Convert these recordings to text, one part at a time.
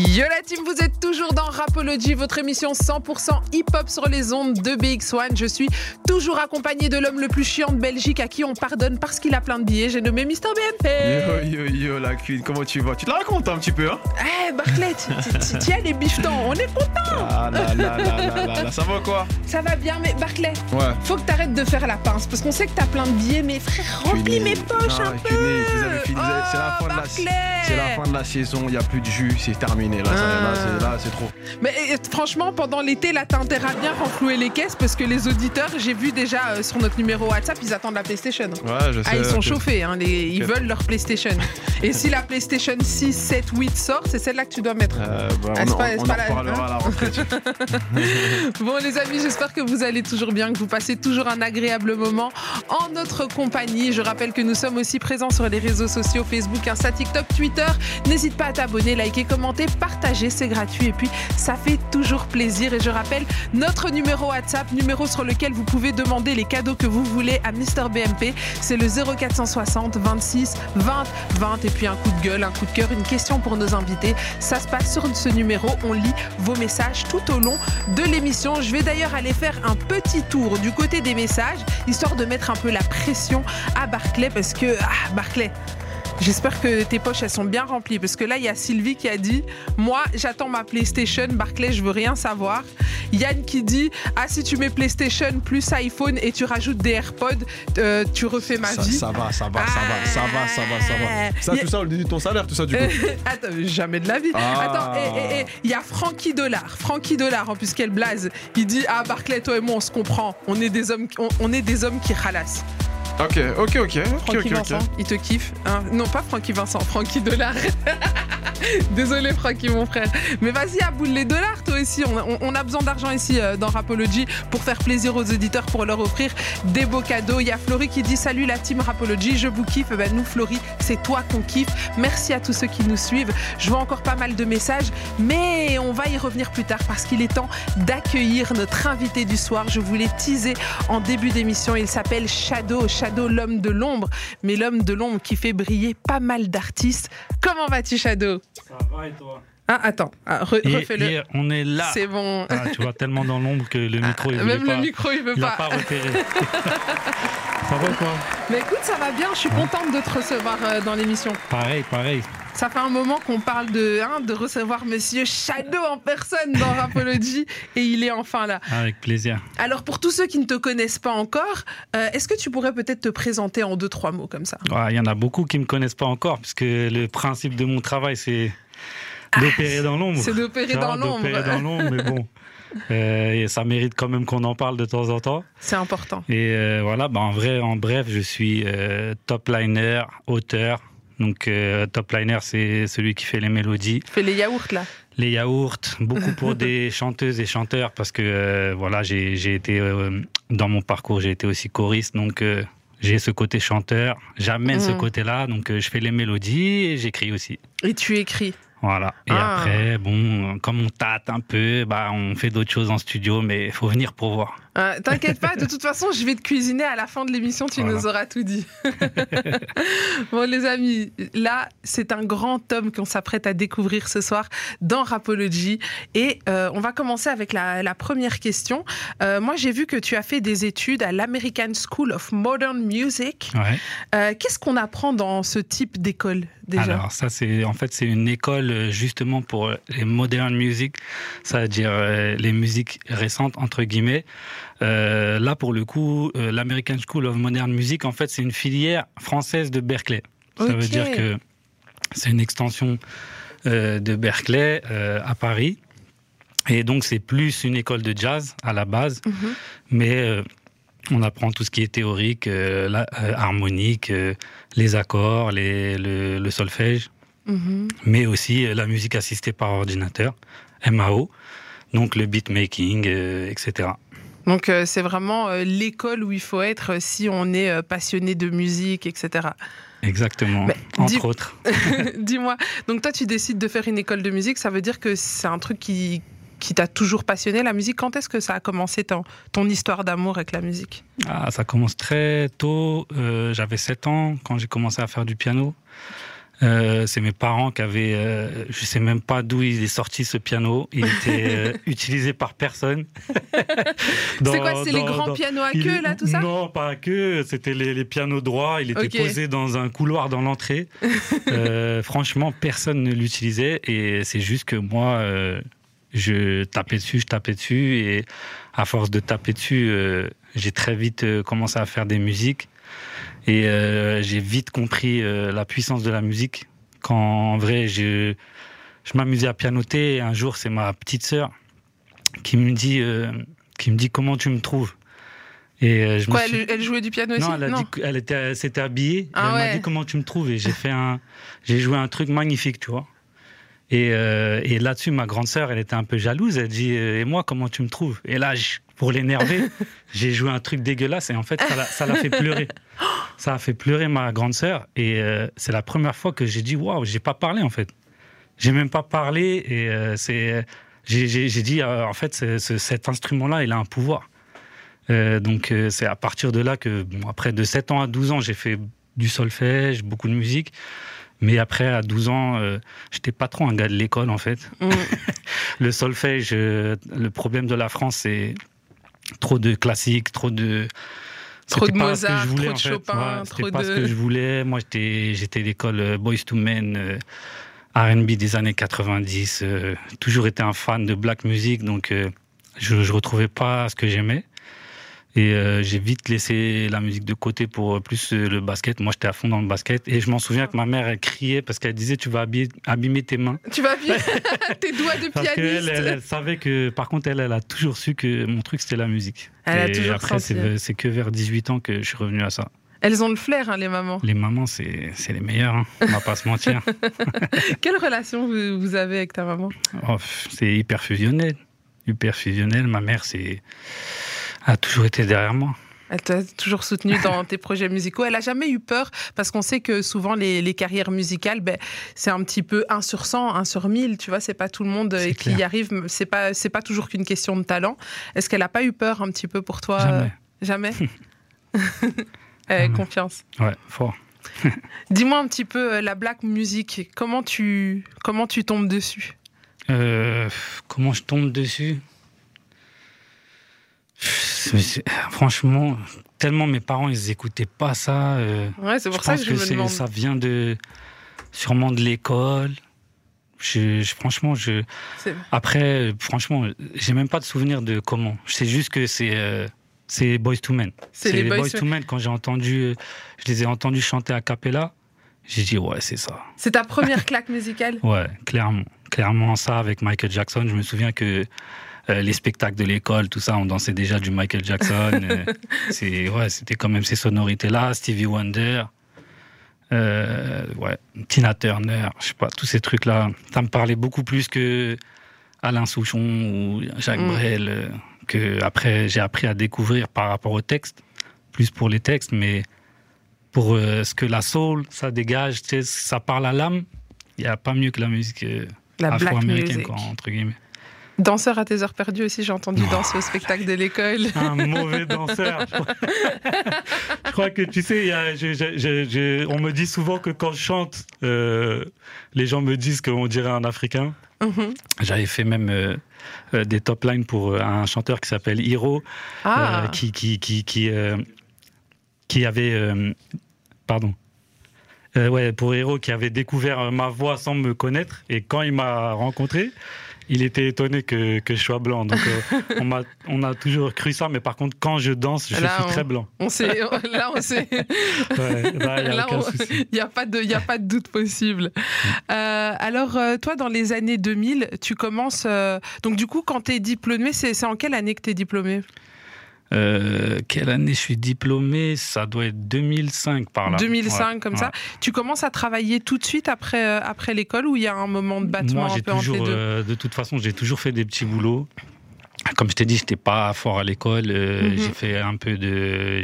Yo la team, vous êtes toujours dans Rapology, votre émission 100% hip-hop sur les ondes de BX1. Je suis toujours accompagné de l'homme le plus chiant de Belgique à qui on pardonne parce qu'il a plein de billets. J'ai nommé Mister BMP. Yo yo yo la queen, comment tu vas? Tu te la racontes un petit peu hein? Eh Barclay, tiens les bifetons, on est content. Ah là là là là là là, ça va quoi? Ça va bien, mais Barclay, Ouais. faut que t'arrêtes de faire la pince parce qu'on sait que t'as plein de billets, mais frère, remplis mes poches Non, un peu. Oh, fin de la- Barclay. C'est la fin de la saison, il n'y a plus de jus, c'est terminé Ah. là, c'est- là, c'est trop. Mais franchement, pendant l'été, là, t'as intérêt à bien renflouer les caisses parce que les auditeurs, j'ai vu déjà euh, sur notre numéro WhatsApp, ils attendent la PlayStation. Ouais, je sais. Ah, ils sont chauffés, hein, les- ils veulent leur PlayStation. Et si la PlayStation 6, 7, 8 sort, c'est celle-là que tu dois mettre. Euh, bah, Ah, on on en à la rentrée. Bon, les amis, j'espère que vous allez toujours bien, que vous passez toujours un agréable moment en notre compagnie. Je rappelle que nous sommes aussi présents sur les réseaux sociaux Facebook, Insta, TikTok, Twitter. N'hésite pas à t'abonner, liker, commenter, partager, c'est gratuit et puis ça fait toujours plaisir. Et je rappelle notre numéro WhatsApp, numéro sur lequel vous pouvez demander les cadeaux que vous voulez à Mister BMP. C'est le 0460 26 20 20 et puis un coup de gueule, un coup de cœur, une question pour nos invités. Ça se passe sur ce numéro. On lit vos messages tout au long de l'émission. Je vais d'ailleurs aller faire un petit tour du côté des messages, histoire de mettre un peu la pression à Barclay, parce que, ah, Barclay, J'espère que tes poches elles sont bien remplies parce que là il y a Sylvie qui a dit moi j'attends ma PlayStation Barclay je veux rien savoir Yann qui dit ah si tu mets PlayStation plus iPhone et tu rajoutes des AirPods euh, tu refais ma Ça, vie ça va, ça va, ça va, ça va, ça va, ça va. Ça, Y a- tout ça, on dit ton salaire, tout ça, du coup. Attends, jamais de la vie. Ah. Attends, et- il y a Frankie Dollar. Frankie Dollar, en plus qu'elle blase. Il dit Ah, Barclay, toi et moi, on se comprend. On est des hommes, on, on est des hommes qui ralassent. Ok, ok, ok. Francky ok, ok. Vincent, il te kiffe. hein. non, pas Francky Vincent, Francky Dollar. Désolé, Francky, mon frère. Mais vas-y, aboule les dollars, toi aussi. On, a besoin d'argent ici euh, dans Rapology pour faire plaisir aux auditeurs, pour leur offrir des beaux cadeaux. Il y a Florie qui dit Salut la team Rapology, je vous kiffe. Ben, nous, Florie, c'est toi qu'on kiffe. Merci à tous ceux qui nous suivent. Je vois encore pas mal de messages, mais on va y revenir plus tard parce qu'il est temps d'accueillir notre invité du soir. Je vous l'ai teasé en début d'émission. Il s'appelle Shadow l'homme de l'ombre, mais l'homme de l'ombre qui fait briller pas mal d'artistes. Comment vas-tu, Shadow? Ça va et toi? Ah, attends, ah, re- Et- refais-le. et on est là. C'est bon. Ah, tu vois tellement dans l'ombre que le micro, il Ah, voulait Même pas, le micro, il veut il pas. pas repéré. ça va quoi Mais écoute, ça va bien. Je suis contente de te recevoir euh, dans l'émission. Pareil, pareil. Ça fait un moment qu'on parle de, hein, de recevoir Monsieur Shadow en personne dans Rapology et il est enfin là. Avec plaisir. Alors pour tous ceux qui ne te connaissent pas encore, euh, est-ce que tu pourrais peut-être te présenter en deux trois mots comme ça? Ouais, Il y en a beaucoup qui me connaissent pas encore, puisque le principe de mon travail, c'est d'opérer dans l'ombre. Ah, C'est d'opérer dans l'ombre. D'opérer dans l'ombre, mais bon. Euh, et ça mérite quand même qu'on en parle de temps en temps. C'est important. Et euh, voilà, bah, en vrai, en bref, je suis euh, top liner, auteur. Donc, euh, top liner, c'est celui qui fait les mélodies. Fais les yaourts là. Les yaourts, beaucoup pour des chanteuses et chanteurs parce que voilà, j'ai été dans mon parcours, j'ai été aussi choriste, donc j'ai ce côté chanteur. J'amène ce Mhm. côté-là, donc je fais les mélodies et j'écris aussi. Et tu écris. Voilà. Et Ah. après, bon, comme on tâte un peu, bah on fait d'autres choses en studio, mais il faut venir pour voir. Euh, T'inquiète pas, de toute façon, je vais te cuisiner à la fin de l'émission, tu Voilà. nous auras tout dit. bon, les amis, là, c'est un grand tome qu'on s'apprête à découvrir ce soir dans Rapology. Et euh, on va commencer avec la, la première question. Euh, moi, j'ai vu que tu as fait des études à l'American School of Modern Music. Ouais. Qu'est-ce qu'on apprend dans ce type d'école? Déjà Alors ça c'est en fait c'est une école euh, justement pour les modern music, c'est-à-dire euh, les musiques récentes entre guillemets. Euh, là pour le coup, euh, l'American School of Modern Music en fait c'est une filière française de Berkeley. Ça veut dire que c'est une extension euh, de Berkeley euh, à Paris. Et donc c'est plus une école de jazz à la base, Mhm. mais euh, on apprend tout ce qui est théorique, euh, la- euh, harmonique, euh, les accords, les, le, le solfège, Mhm. mais aussi la musique assistée par ordinateur, MAO, donc le beatmaking, etc. Donc, c'est vraiment l'école où il faut être si on est passionné de musique, etc. Exactement, entre dis- autres. Dis-moi, donc toi tu décides de faire une école de musique, ça veut dire que c'est un truc qui, qui t'a toujours passionné la musique. Quand est-ce que ça a commencé ton, ton histoire d'amour avec la musique? Ah, ça commence très tôt. Euh, J'avais 7 ans quand j'ai commencé à faire du piano. Euh, c'est mes parents qui avaient, euh, je sais même pas d'où il est sorti ce piano. Il était euh, utilisé par personne. c'est quoi, c'est les grands pianos à queue là, tout ça? Non, pas à queue. C'était les, pianos droits. Il était posé dans un couloir dans l'entrée. Franchement, personne ne l'utilisait et c'est juste que moi, je tapais dessus, je tapais dessus et à force de taper dessus, j'ai très vite commencé à faire des musiques. Et euh, j'ai vite compris euh, la puissance de la musique. Quand en vrai, je, je m'amusais à pianoter. Et un jour, c'est ma petite sœur qui me dit, euh, qui me dit comment tu me trouves? Et je Quoi, elle, jouait du piano aussi? Non, elle a dit qu'elle était, s'était habillée. Ah elle m'a dit comment tu me trouves? Et j'ai fait un, j'ai joué un truc magnifique, tu vois. Et, et là-dessus, ma grande sœur, elle était un peu jalouse. Elle dit et moi, comment tu me trouves? Et là, pour l'énerver, j'ai joué un truc dégueulasse et en fait, ça l'a fait pleurer. Ça a fait pleurer ma grande sœur et euh, c'est la première fois que j'ai dit waouh, j'ai pas parlé en fait. J'ai même pas parlé et euh, c'est j'ai dit euh, en fait cet instrument-là, il a un pouvoir. donc c'est à partir de là que après de 7 ans à 12 ans, j'ai fait du solfège, beaucoup de musique. Mais après, à 12 ans, j'étais pas trop un gars de l'école, en fait. Mm. le solfège, le problème de la France, c'est trop de classiques, trop de Trop de Mozart, trop de Chopin, trop pas ce que je voulais. Moi, j'étais l'école euh, Boys to Men, euh, R&B des années 90. Euh, toujours été un fan de black music, donc je, ne retrouvais pas ce que j'aimais. Et euh, j'ai vite laissé la musique de côté pour euh, plus euh, le basket. Moi, j'étais à fond dans le basket. Et je m'en souviens que ma mère, elle criait parce qu'elle disait Tu vas abîmer, tes mains. Tu vas abîmer tes doigts de parce pianiste. Elle, elle, savait que, par contre, elle, elle a toujours su que mon truc, c'était la musique. Elle et a toujours après, c'est que vers 18 ans que je suis revenu à ça. Elles ont le flair, hein, les mamans. Les mamans, c'est les meilleures, hein. on va pas se mentir. Quelle relation vous avez avec ta maman? Oh, C'est hyper fusionnel. Hyper fusionnel. Ma mère, c'est a toujours été derrière moi. Elle t'a toujours soutenu dans tes projets musicaux. Elle a jamais eu peur parce qu'on sait que souvent les, carrières musicales, ben, c'est un petit peu 1 sur 100, 1 sur 1000. Tu vois, c'est pas tout le monde qui y arrive. C'est pas, c'est pas toujours qu'une question de talent. Est-ce qu'elle a pas eu peur un petit peu pour toi? Jamais. Jamais? Confiance. Ouais, fort. Dis-moi un petit peu euh, la black music. Comment tu, comment tu tombes dessus? Euh, Comment je tombe dessus? Franchement, tellement mes parents, ils écoutaient pas ça. Euh, ouais, c'est pour ça que je me demande. Ça vient de, sûrement de l'école. Je, franchement, je. Après, franchement, j'ai même pas de souvenir de comment. C'est juste que c'est. Euh, c'est Boys to Men. C'est les, Boys, to Men. Quand j'ai entendu, je les ai entendus chanter a cappella, j'ai dit ouais, c'est ça. C'est ta première claque musicale? Ouais, clairement. Clairement ça avec Michael Jackson. Je me souviens que euh, les spectacles de l'école, tout ça, on dansait déjà du Michael Jackson. Euh, c'est ouais, c'était quand même ces sonorités-là, Stevie Wonder, euh, ouais, Tina Turner, je sais pas, tous ces trucs-là. Ça me parlait beaucoup plus que Alain Souchon ou Jacques mm. Brel, que après j'ai appris à découvrir par rapport au texte, plus pour les textes, mais pour ce que la soul, ça dégage, ça parle à l'âme. Il n'y a pas mieux que la musique afro-américaine, entre guillemets. Danseur à tes heures perdues aussi, j'ai entendu danser au spectacle de l'école. Un mauvais danseur. je crois que tu sais, on me dit souvent que quand je chante, euh, les gens me disent qu'on dirait un Africain. Mhm. J'avais fait même euh, euh, des top lines pour un chanteur qui s'appelle Hiro, ah. qui, qui, qui, qui, qui avait. pardon. ouais, pour Hiro, qui avait découvert ma voix sans me connaître. Et quand il m'a rencontré, il était étonné que, que je sois blanc. Donc, euh, on, a, on a toujours cru ça, mais par contre, quand je danse, je suis très blanc. On sait, là, on sait. il n'y a, pas de, a pas de doute possible. Euh, alors, euh, toi, dans les années 2000, tu commences. donc, du coup, quand tu es diplômé, c'est en quelle année que tu es diplômé? Euh, quelle année je suis diplômé? Ça doit être 2005 par là. 2005 comme ça. Tu commences à travailler tout de suite après, euh, après l'école ou il y a un moment de battement Moi, un peu toujours, entre les deux? euh, De toute façon, j'ai toujours fait des petits boulots. Comme je t'ai dit, j'étais pas fort à l'école. Mhm. J'ai fait un peu de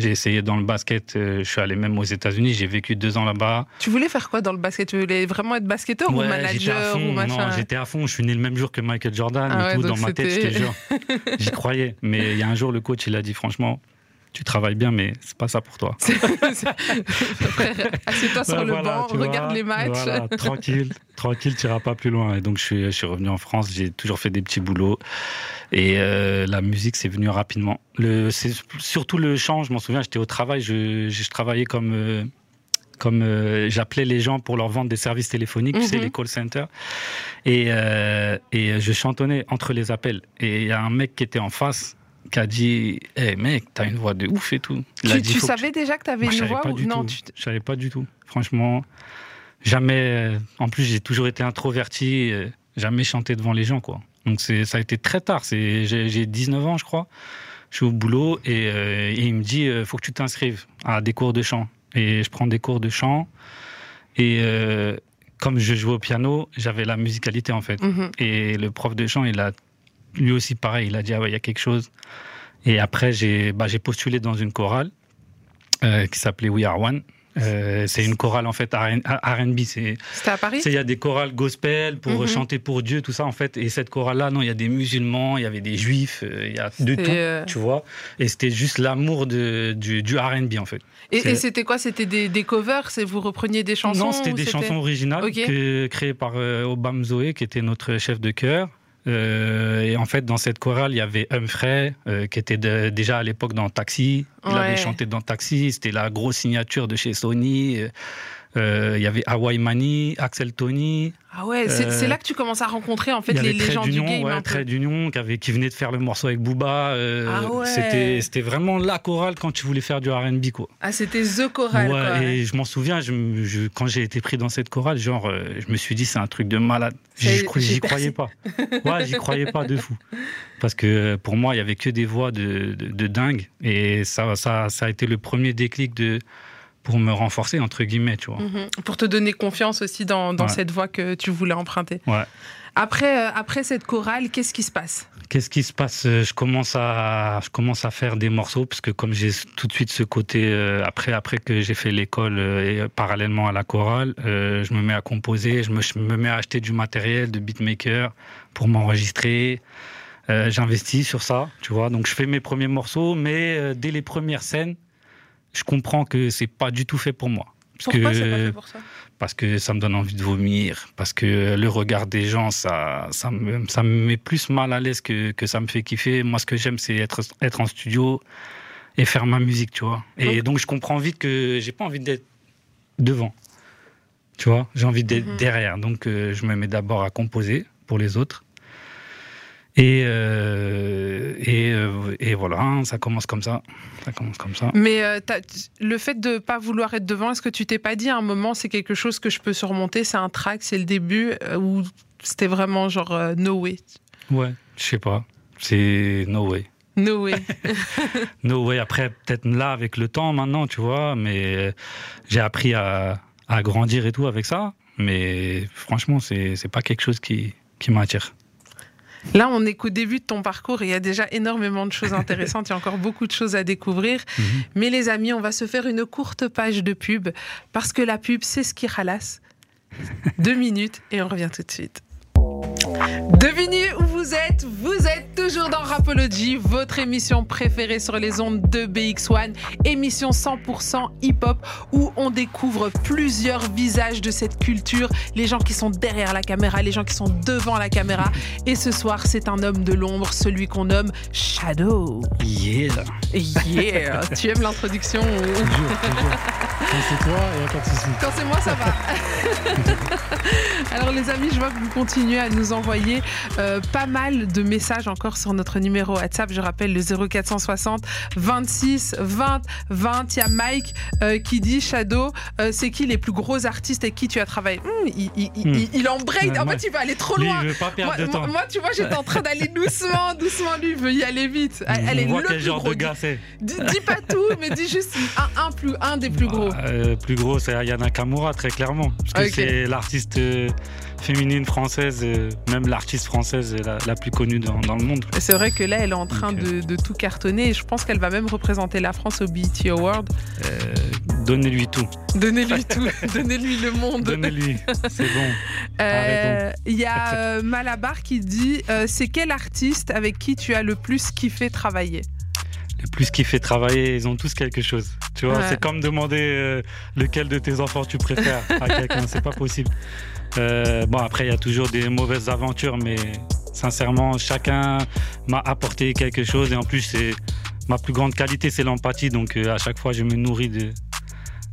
j'ai essayé dans le basket, euh, je suis allé même aux États-Unis, j'ai vécu deux ans là-bas. Tu voulais faire quoi dans le basket? Tu voulais vraiment être basketteur ou manager ou machin? Non, j'étais à fond. Je suis né le même jour que Michael Jordan ah et tout. Dans ma tête, je te jure. J'y croyais. Mais il y a un jour, le coach, il a dit franchement, tu travailles bien, mais c'est pas ça pour toi. assieds-toi sur le banc, regarde les matchs. tranquille, tranquille, tu iras pas plus loin. Et donc, je suis, je suis revenu en France, j'ai toujours fait des petits boulots. Et euh, la musique, c'est venu rapidement. Le, c'est surtout le chant, je m'en souviens, j'étais au travail, je, je travaillais comme. Euh, comme euh, j'appelais les gens pour leur vendre des services téléphoniques, tu sais, mhm. les call centers. Et, et je chantonnais entre les appels. Et il y a un mec qui était en face, qui a dit hey, mec, t'as une voix de ouf et tout. tu, tu savais déjà que t'avais une voix ou non tu... Je savais pas du tout. Franchement, jamais. En plus, j'ai toujours été introverti, euh, jamais chanté devant les gens, quoi. Donc ça a été très tard. J'ai 19 ans, je crois. Je suis au boulot et, euh, il me dit euh, faut que tu t'inscrives à des cours de chant. Et je prends des cours de chant. Et comme je jouais au piano, j'avais la musicalité en fait. Mhm. Et le prof de chant, il a lui aussi, pareil, il a dit, ah ouais, il y a quelque chose. Et après, j'ai bah, postulé dans une chorale euh, qui s'appelait We Are One. Euh, c'est une chorale en fait R&B. C'était à Paris. Il y a des chorales gospel pour mhm. chanter pour Dieu, tout ça en fait. Et cette chorale-là, non, il y a des musulmans, il y avait des juifs, euh, il y a de tout, tu vois. Et c'était juste l'amour du, du R&B en fait. Et, c'était quoi? C'était des, des, covers? Vous repreniez des chansons Non, c'était des chansons originales créées par Obama Zoé, qui était notre chef de chœur. Euh, et en fait, dans cette chorale, il y avait Humphrey, euh, qui était déjà à l'époque dans Taxi. Il avait chanté dans Taxi. C'était la grosse signature de chez Sony. Euh, il y avait Hawaii Mani, Axel Tony. Ah ouais, c'est là que tu commences à rencontrer en fait les, les gens du game. Ouais, Trait d'Union qui, qui venait de faire le morceau avec Booba. ah ouais. C'était vraiment la chorale quand tu voulais faire du R&B quoi. Ah c'était the chorale. Ouais, quoi, et je m'en souviens, je, quand j'ai été pris dans cette chorale, genre, je me suis dit c'est un truc de malade. J'y croyais pas. Ouais, j'y croyais pas de fou. Parce que pour moi, il y avait que des voix de, de, dingue. Et ça, ça, ça a été le premier déclic de, pour me renforcer, entre guillemets, tu vois. Mhm. Pour te donner confiance aussi dans, dans cette voie que tu voulais emprunter. Ouais. Après, euh, après cette chorale, qu'est-ce qui se passe? Qu'est-ce qui se passe? Je commence à, je commence à faire des morceaux parce que comme j'ai tout de suite ce côté euh, après, après que j'ai fait l'école euh, et parallèlement à la chorale, je me mets à composer, je me, je me, mets à acheter du matériel de beatmaker pour m'enregistrer. J'investis sur ça, tu vois. Donc je fais mes premiers morceaux, mais dès les premières scènes, je comprends que c'est pas du tout fait pour moi. Parce Pourquoi c'est pas fait pour ça? Parce que ça me donne envie de vomir, parce que le regard des gens, ça, ça, me, ça me met plus mal à l'aise que, que ça me fait kiffer. Moi, ce que j'aime, c'est être, être en studio et faire ma musique, tu vois. Et donc, je comprends vite que j'ai pas envie d'être devant. Tu vois, j'ai envie d'être mhm. derrière. Donc, euh, je me mets d'abord à composer pour les autres. Et, euh, et, euh, et, voilà, hein, ça commence comme ça. Ça commence comme ça. Mais euh, le fait de ne pas vouloir être devant, est-ce que tu t'es pas dit à un moment, c'est quelque chose que je peux surmonter, c'est un track, c'est le début, ou c'était vraiment genre no way? Ouais, je sais pas. C'est no way. No way. no way. Après, peut-être là, avec le temps maintenant, tu vois, mais j'ai appris à, à, grandir et tout avec ça. Mais franchement, c'est pas quelque chose qui, qui m'attire. Là, on est qu'au début de ton parcours et il y a déjà énormément de choses intéressantes. il y a encore beaucoup de choses à découvrir. Mhm. Mais les amis, on va se faire une courte page de pub parce que la pub, c'est ce qui ralasse. Deux minutes et on revient tout de suite. Devinez où vous êtes Vous êtes toujours dans Rapology, votre émission préférée sur les ondes de BX1, émission 100% hip-hop où on découvre plusieurs visages de cette culture, les gens qui sont derrière la caméra, les gens qui sont devant la caméra. Et ce soir, c'est un homme de l'ombre, celui qu'on nomme Shadow. Yeah Yeah Tu aimes l'introduction Toujours, toujours. Quand c'est toi, il n'y a pas de souci. Quand c'est moi, ça va. Alors les amis, je vois que vous continuez à nous envoyer euh, pas mal de messages encore sur notre numéro WhatsApp. Je rappelle le 0460 26 20 20. Il y a Mike euh, qui dit Shadow, euh, c'est qui les plus gros artistes avec qui tu as travaillé? Hmm, il, il, il, il, embraye. En fait, il va aller trop loin. veut pas perdre moi, de temps. moi, tu vois, j'étais en train d'aller doucement, doucement. Lui, il veut y aller vite. Elle, est le quel genre de gars c'est. Dis, pas tout, mais dis juste un, un, plus, un des plus gros. Bah, plus gros, c'est Ayana Kamura, très clairement. Parce que c'est l'artiste féminine française, même l'artiste française la, plus connue dans, le monde. C'est vrai que là, elle est en train de, tout cartonner et je pense qu'elle va même représenter la France au BET Award. Euh, donnez-lui tout. Donnez-lui tout. Donnez-lui le monde. Donnez-lui. C'est bon. Euh, il y a euh, Malabar qui dit c'est quel artiste avec qui tu as le plus kiffé travailler? Plus qui fait travailler, ils ont tous quelque chose. Tu vois, c'est comme demander euh, lequel de tes enfants tu préfères à quelqu'un. c'est pas possible. Euh, bon, après, il y a toujours des mauvaises aventures, mais sincèrement, chacun m'a apporté quelque chose. Et en plus, c'est ma plus grande qualité, c'est l'empathie. Donc, euh, à chaque fois, je me nourris de,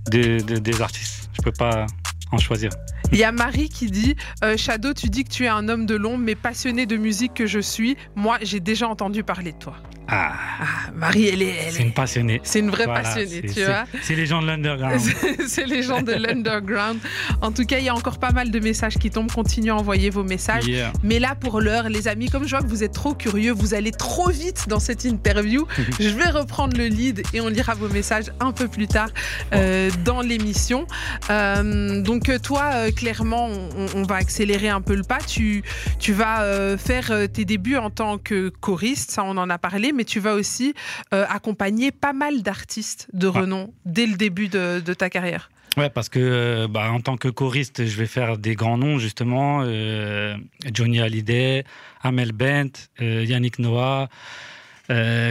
des artistes. Je peux pas en choisir. Il y a Marie qui dit Shadow, tu dis que tu es un homme de l'ombre, mais passionné de musique que je suis. Moi, j'ai déjà entendu parler de toi. Ah. ah, Marie, elle est. c'est une passionnée. C'est une vraie passionnée, tu vois. C'est les gens de l'underground. c'est les gens de l'underground. En tout cas, il y a encore pas mal de messages qui tombent. Continuez à envoyer vos messages. Mais là, pour l'heure, les amis, comme je vois que vous êtes trop curieux, vous allez trop vite dans cette interview. je vais reprendre le lead et on lira vos messages un peu plus tard euh, dans l'émission. Euh, donc, toi, euh, clairement, on, va accélérer un peu le pas. Tu, tu vas faire tes débuts en tant que choriste, ça, on en a parlé mais tu vas aussi euh, accompagner pas mal d'artistes de renom dès le début de, ta carrière. Ouais, parce que euh, bah, en tant que choriste, je vais faire des grands noms justement euh, Johnny Hallyday, Amel Bent, Yannick Noah,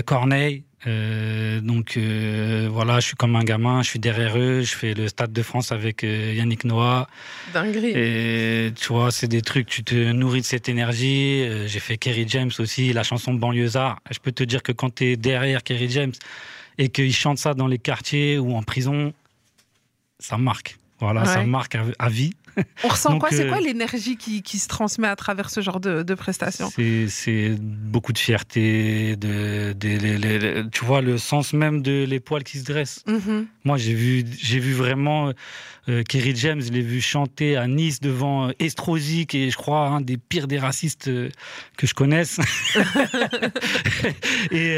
Corneille. Euh, donc euh, voilà, je suis comme un gamin, je suis derrière eux, je fais le Stade de France avec euh, Yannick Noah. Dinguerie. Et tu vois, c'est des trucs, tu te nourris de cette énergie. J'ai fait Kerry James aussi, la chanson Banlieusard. Je peux te dire que quand tu es derrière Kerry James et qu'il chante ça dans les quartiers ou en prison, ça marque. Voilà, ça marque à vie. On ressent quoi? C'est quoi euh, l'énergie qui, se transmet à travers ce genre de, prestations? C'est beaucoup de fierté, de, tu vois, le sens même de les poils qui se dressent. Mm-hmm. Moi, j'ai vu, vu vraiment euh, Kerry James, je l'ai vu chanter à Nice devant euh, Estrosi, qui est, je crois, un des pires des racistes que je connaisse. et,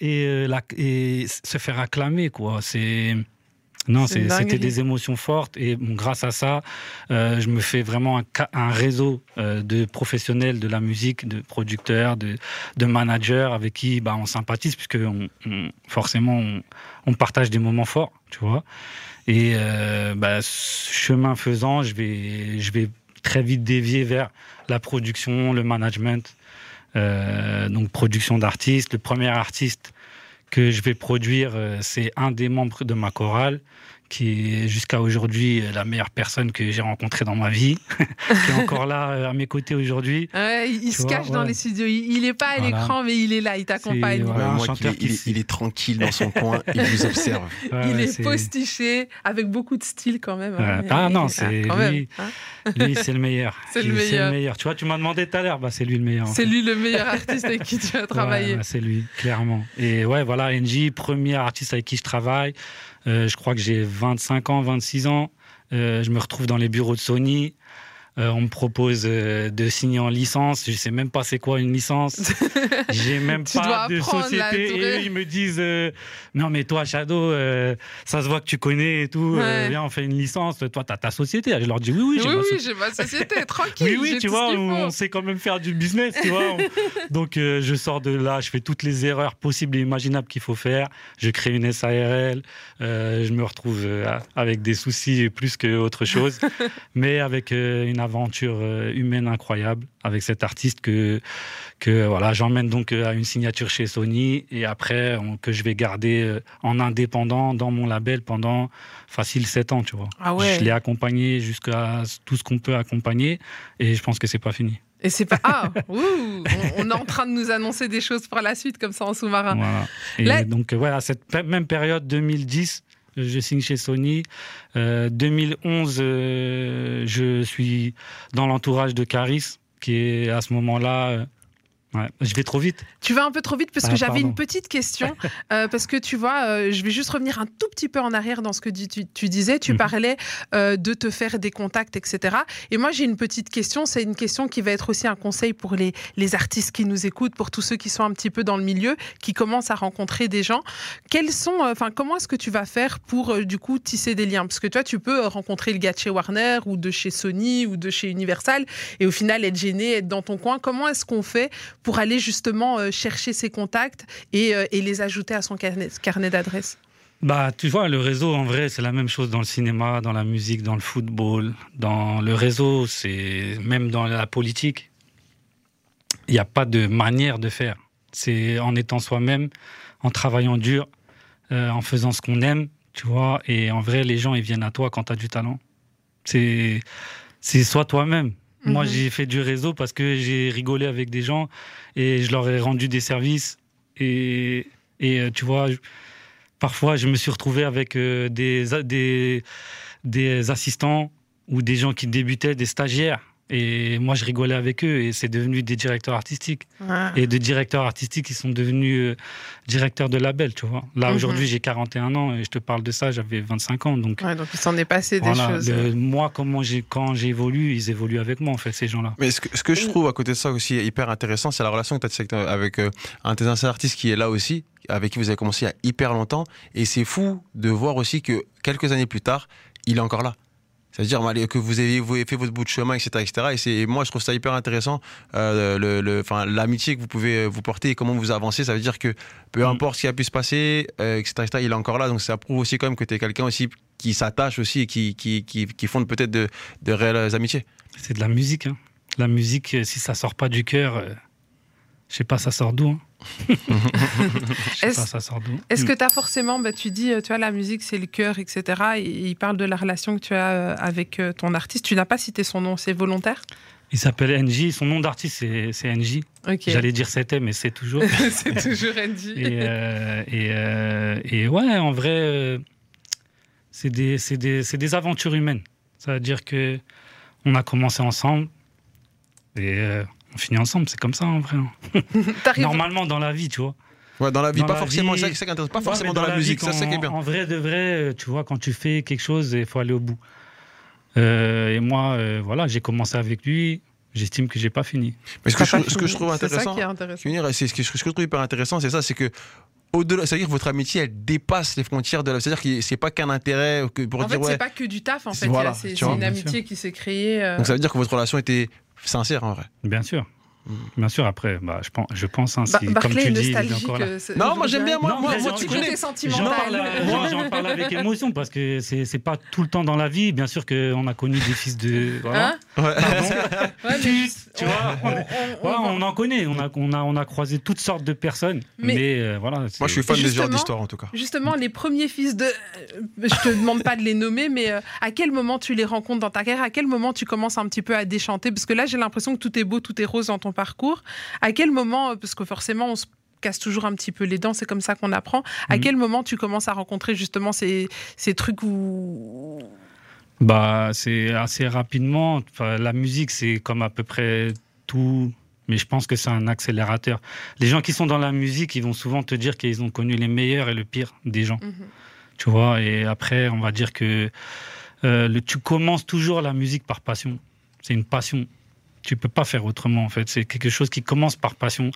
et, et se faire acclamer, quoi. C'est non, c'était des émotions fortes et grâce à ça, euh, je me fais vraiment un, un réseau euh, de professionnels de la musique, de producteurs, de, de managers avec qui bah, on sympathise puisque on, forcément on, partage des moments forts, tu vois. Et euh, bah, chemin faisant, je vais, je vais très vite dévier vers la production, le management. donc production d'artistes. Le premier artiste que je vais produire, euh, c'est un des membres de ma chorale qui est jusqu'à aujourd'hui la meilleure personne que j'ai rencontrée dans ma vie, qui est encore là euh, à mes côtés aujourd'hui. il se cache dans les studios. Il n'est pas à l'écran, mais il est là, il t'accompagne. il, est, tranquille dans son coin, il vous observe. il est, postiché, avec beaucoup de style quand même. Hein. ah non, c'est lui, hein. lui c'est le meilleur. C'est le, meilleur. Tu vois, tu m'as demandé tout à l'heure, bah, c'est lui le meilleur. C'est lui le meilleur artiste avec qui tu as travaillé. c'est lui, clairement. Et ouais, voilà, NJ, premier artiste avec qui je travaille. Euh, je crois que j'ai 25 ans, 26 ans. Euh, je me retrouve dans les bureaux de Sony. Euh, on me propose euh, de signer en licence. Je sais même pas c'est quoi une licence. J'ai même pas de société. Et eux, ils me disent euh, Non, mais toi, Shadow, ça se voit que tu connais et tout. viens, on fait une licence. Toi, tu as ta société. Je leur dis Oui, oui, j'ai oui, j'ai ma société. Tranquille. oui, oui, tu vois, on, sait quand même faire du business. Tu vois, Donc, je sors de là. Je fais toutes les erreurs possibles et imaginables qu'il faut faire. Je crée une SARL. je me retrouve avec des soucis plus qu'autre chose. mais avec une aventure euh, humaine incroyable avec cet artiste que, que voilà, j'emmène donc euh, à une signature chez Sony et après que je vais garder euh, en indépendant dans mon label pendant facile 7 ans, tu vois. Ah je l'ai accompagné jusqu'à tout ce qu'on peut accompagner et je pense que c'est pas fini. Et c'est pas ah on, est en train de nous annoncer des choses pour la suite comme ça en sous-marin. Et donc voilà cette même période 2010 je signe chez Sony. 2011, euh, euh, je suis dans l'entourage de Caris, qui est à ce moment-là je vais trop vite. Tu vas un peu trop vite parce que ah, j'avais une petite question. Euh, parce que tu vois, euh, je vais juste revenir un tout petit peu en arrière dans ce que tu, disais. Tu mhm. parlais euh, de te faire des contacts, etc. Et moi, j'ai une petite question. C'est une question qui va être aussi un conseil pour les, les artistes qui nous écoutent, pour tous ceux qui sont un petit peu dans le milieu, qui commencent à rencontrer des gens. Quels sont, enfin, comment est-ce que tu vas faire pour du coup tisser des liens? Parce que toi, tu peux rencontrer le gars de chez Warner ou de chez Sony ou de chez Universal et au final être gêné, être dans ton coin. Comment est-ce qu'on fait pour aller justement euh, chercher ses contacts euh, et, les ajouter à son carnet, carnet d'adresses bah, tu vois, le réseau, en vrai, c'est la même chose dans le cinéma, dans la musique, dans le football. Dans le réseau, c'est même dans la politique. Il n'y a pas de manière de faire. C'est en étant soi-même, en travaillant dur, euh, en faisant ce qu'on aime, tu vois. Et en vrai, les gens, ils viennent à toi quand tu as du talent. C'est, c'est soit toi-même. Moi, Mhm. j'ai fait du réseau parce que j'ai rigolé avec des gens et je leur ai rendu des services. Et, et euh, tu vois, parfois, je me suis retrouvé avec euh, des, des, des assistants ou des gens qui débutaient, des stagiaires. Et moi, je rigolais avec eux et c'est devenu des directeurs artistiques. Ouais. Et de directeurs artistiques qui sont devenus euh, directeurs de label, tu vois. Là, Mhm. aujourd'hui, j'ai 41 ans et je te parle de ça, j'avais 25 ans. Donc, Ouais, donc il s'en est passé des voilà, choses. le- moi, comment j'ai, quand j'évolue, ils évoluent avec moi, en fait, ces gens-là. Mais ce que, ce que je trouve à côté de ça aussi hyper intéressant, c'est la relation que tu as avec euh, un de tes anciens artistes qui est là aussi, avec qui vous avez commencé il y a hyper longtemps. Et c'est fou de voir aussi que quelques années plus tard, il est encore là. C'est-à-dire que vous avez, vous avez fait votre bout de chemin, etc. etc. et moi, je trouve ça hyper intéressant, euh, le, le, l'amitié que vous pouvez euh, vous porter et comment vous avancez. Ça veut dire que peu Mm. importe ce qui a pu se passer, euh, etc., etc., il est encore là. Donc ça prouve aussi quand même que tu es quelqu'un aussi qui s'attache aussi et qui, qui, qui, qui fonde peut-être de, de réelles amitiés. C'est de la musique. hein. La musique, si ça sort pas du cœur, je sais pas, ça sort d'où. hein. Est-ce- que tu as forcément, bah, tu dis, euh, tu vois, la musique, c'est le cœur, etc. Et il parle de la relation que tu as euh, avec euh, ton artiste. Tu n'as pas cité son nom, c'est volontaire? Il s'appelle NJ, son nom d'artiste, c'est, NJ. J'allais dire c'était, mais c'est toujours. c'est toujours Andy. Et, euh, et, euh, et ouais, en vrai, c'est des, aventures humaines. Ça veut dire que on a commencé ensemble et euh, on finit ensemble. C'est comme ça en vrai. hein. Normalement dans la vie, tu vois. Ouais, dans la vie, Dans pas la forcément, vie- c'est ça qui- c'est ça qui intéresse, pas Ouais, forcément dans, la, musique, ça c'est bien. En vrai de vrai, euh, tu vois, quand tu fais quelque chose, il faut aller au bout. Euh, et moi, euh, voilà, j'ai commencé avec lui. J'estime que j'ai pas fini. Mais ce que, je, pas ce que je fini. trouve C'est ça intéressant, c'est ce que, je trouve hyper intéressant, c'est ça, c'est que au-delà, c'est-à-dire que votre amitié, elle dépasse les frontières de la. C'est-à-dire que c'est pas qu'un intérêt que pour En fait, dire c'est ouais. pas que du taf, en C'est- fait. voilà, C'est c'est une amitié qui s'est créée. euh, Donc ça veut dire que votre relation était sincère en vrai. Bien sûr. Mm. Bien sûr, après, bah, je pense, je pense hein, si, comme tu dis, il est nostalgique. encore là. euh, Non, moi, j'aime bien, moi, Non, moi, moi, j'en- tu connais. J'en parle, moi, j'en parle avec émotion parce que c'est c'est pas tout le temps dans la vie. Bien sûr qu'on a connu des fils de. Voilà. Hein? Ouais. Pardon. Ouais, mais Tu- tu vois, on- on- on- on Ouais, va- on en connaît, on a, on, a, on a croisé toutes sortes de personnes. Mais- Mais, euh, voilà. Moi, je suis fan de ce genre Justement- d'histoire en tout cas. Justement, les premiers fils de. euh, Je te demande pas de les nommer, mais euh, à quel moment tu les rencontres dans ta carrière? À quel moment tu commences un petit peu à déchanter? Parce que là, j'ai l'impression que tout est beau, tout est rose dans ton parcours. À quel moment, parce que forcément, on se casse toujours un petit peu les dents, c'est comme ça qu'on apprend. À Mhm. quel moment tu commences à rencontrer justement ces, ces trucs où. Bah, c'est assez rapidement. Enfin, la musique, c'est comme à peu près tout. Mais je pense que c'est un accélérateur. Les gens qui sont dans la musique, ils vont souvent te dire qu'ils ont connu les meilleurs et le pire des gens. Mhm. Tu vois, et après, on va dire que euh, le, tu commences toujours la musique par passion. C'est une passion. Tu peux pas faire autrement, en fait. C'est quelque chose qui commence par passion.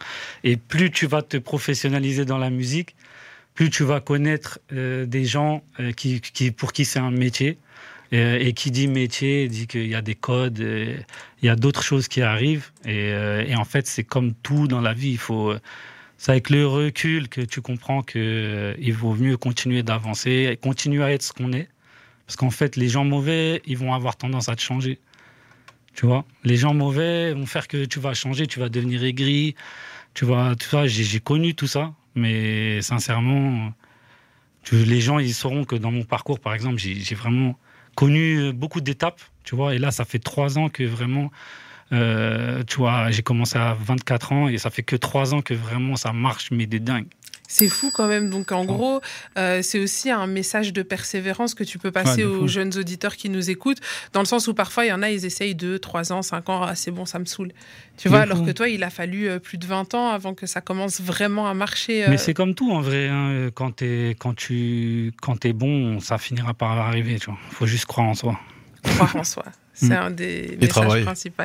Et plus tu vas te professionnaliser dans la musique, plus tu vas connaître euh, des gens euh, qui, qui, pour qui c'est un métier. Euh, et qui dit métier dit qu'il y a des codes, euh, il y a d'autres choses qui arrivent. Et, euh, et en fait, c'est comme tout dans la vie. Il faut, c'est avec le recul que tu comprends que il vaut mieux continuer d'avancer, continuer à être ce qu'on est. Parce qu'en fait, les gens mauvais, ils vont avoir tendance à te changer. Tu vois, les gens mauvais vont faire que tu vas changer, tu vas devenir aigri. Tu vois, tu vois, j'ai connu tout ça, mais sincèrement, les gens ils sauront que dans mon parcours, par exemple, j'ai vraiment connu beaucoup d'étapes. Tu vois, et là, ça fait trois ans que vraiment, euh, tu vois, j'ai commencé à 24 ans et ça fait que trois ans que vraiment ça marche, mais des dingues. C'est fou quand même. Donc en gros, euh, c'est aussi un message de persévérance que tu peux passer Ouais, aux fou. jeunes auditeurs qui nous écoutent, dans le sens où parfois il y en a, ils essayent 2, 3 ans, 5 ans, ah, c'est bon, ça me saoule. Tu De vois, fou. alors que toi, il a fallu euh, plus de 20 ans avant que ça commence vraiment à marcher. euh, Mais c'est comme tout en vrai. hein. Quand, t'es- quand tu quand es bon, ça finira par arriver. Il faut juste croire en soi. croire en soi. C'est Mm. un des messages principaux.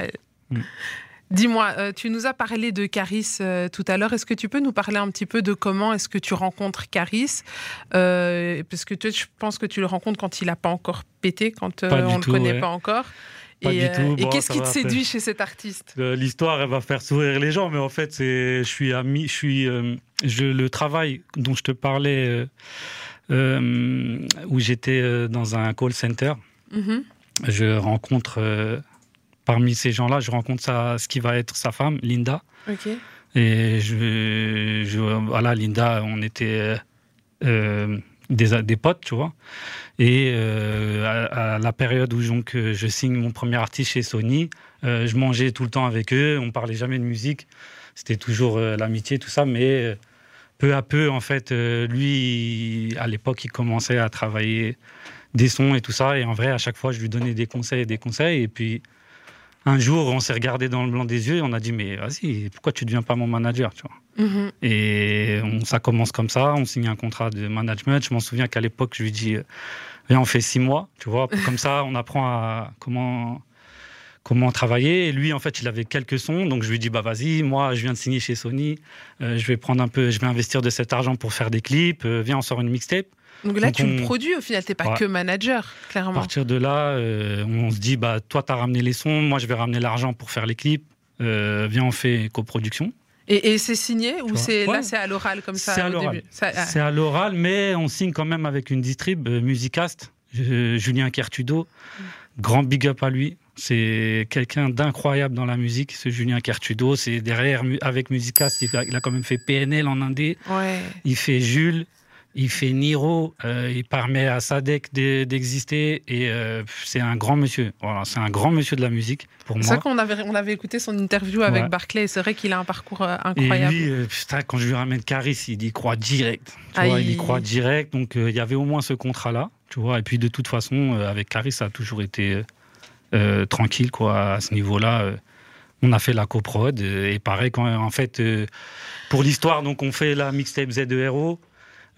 Mm. Dis-moi, euh, tu nous as parlé de Caris euh, tout à l'heure. Est-ce que tu peux nous parler un petit peu de comment est-ce que tu rencontres Caris Euh, Parce que je pense que tu le rencontres quand il n'a pas encore pété, quand euh, on ne le connaît ouais. pas encore. Pas et euh, qu'est-ce qui te séduit chez cet artiste? L'histoire, elle va faire sourire les gens, mais en fait, je suis ami, je suis, je, le travail dont je te parlais, où j'étais dans un call center, Mhm. je rencontre, parmi ces gens-là, je rencontre sa, ce qui va être sa femme, Linda. Et je, je- voilà, Linda, on était euh, des, des potes, tu vois. Et euh, à, à la période où donc, je signe mon premier artiste chez Sony, euh, je mangeais tout le temps avec eux, on parlait jamais de musique. C'était toujours l'amitié, tout ça, mais peu à peu, en fait, lui, il- à l'époque, il commençait à travailler des sons et tout ça. Et en vrai, à chaque fois, je lui donnais des conseils et des conseils. Et puis, un jour, on s'est regardé dans le blanc des yeux et on a dit, mais vas-y, pourquoi tu ne deviens pas mon manager, tu vois? Mhm. et on, ça commence comme ça, on signe un contrat de management. Je m'en souviens qu'à l'époque, je lui dis, euh, viens, on fait six mois, tu vois. Comme ça, on apprend à comment, comment travailler. Et lui, en fait, il avait quelques sons. Donc, je lui dis, bah vas-y, moi, je viens de signer chez Sony. euh, je vais prendre un peu, je vais investir de cet argent pour faire des clips. euh, viens, on sort une mixtape. Donc là, Donc tu le produis au final, t'es pas Ouais. que manager, À clairement. partir de là, euh, on se dit, bah toi, tu as ramené les sons, moi, je vais ramener l'argent pour faire les clips. Euh, viens, on fait coproduction. Et, et c'est signé ou c'est Ouais. là c'est à l'oral comme ça C'est à au l'oral. ah. C'est à l'oral, mais on signe quand même avec une distrib, euh, Musicast, euh, Julien Kertudo. Grand big up à lui. C'est quelqu'un d'incroyable dans la musique, ce Julien Kertudo. C'est derrière, avec Musicast, il, a quand même fait PNL en Indé. Ouais. Il fait Jules, il fait Niro, euh, il permet à Sadek d'e- d'exister. Et euh, c'est un grand monsieur. Voilà, c'est un grand monsieur de la musique, pour C'est ça moi. qu'on avait, on avait écouté son interview avec Ouais. Barclay. et C'est vrai qu'il a un parcours euh, Et incroyable. lui, euh, putain, quand je lui ramène Caris, il y croit direct. Tu vois, Aïe. il y croit direct. Donc, il y avait au moins ce contrat-là. Tu vois, et puis, de toute façon, avec Caris, ça a toujours été tranquille, quoi, à ce niveau-là. on a fait la coprod. et pareil, quand, en fait, pour l'histoire, donc, on fait la mixtape Z2RO.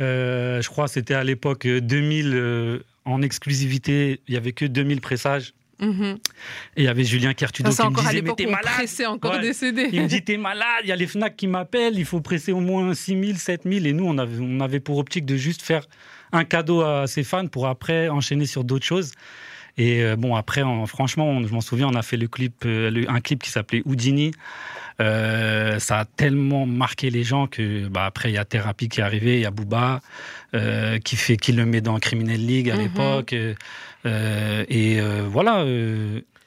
Euh, je crois que c'était à l'époque euh, 2000 euh, en exclusivité. Il y avait que 2000 pressages. Mhm. Et il y avait Julien Kertudo c'est qui me disait, mais t'es malade encore Ouais. CD. il me dit T'es malade, il y a les Fnac qui m'appellent, il faut presser au moins 6000, 7000. Et nous, on avait, on avait pour optique de juste faire un cadeau à ses fans pour après enchaîner sur d'autres choses. Et euh, bon, après, en- franchement, on- je m'en souviens, on a fait le clip, euh, le- un clip qui s'appelait Houdini. Euh, ça a tellement marqué les gens que bah, après, il y a Thérapie qui est arrivé, il y a Booba euh, qui, fait, qui le met dans Criminal League à Mhm. l'époque. euh, et voilà.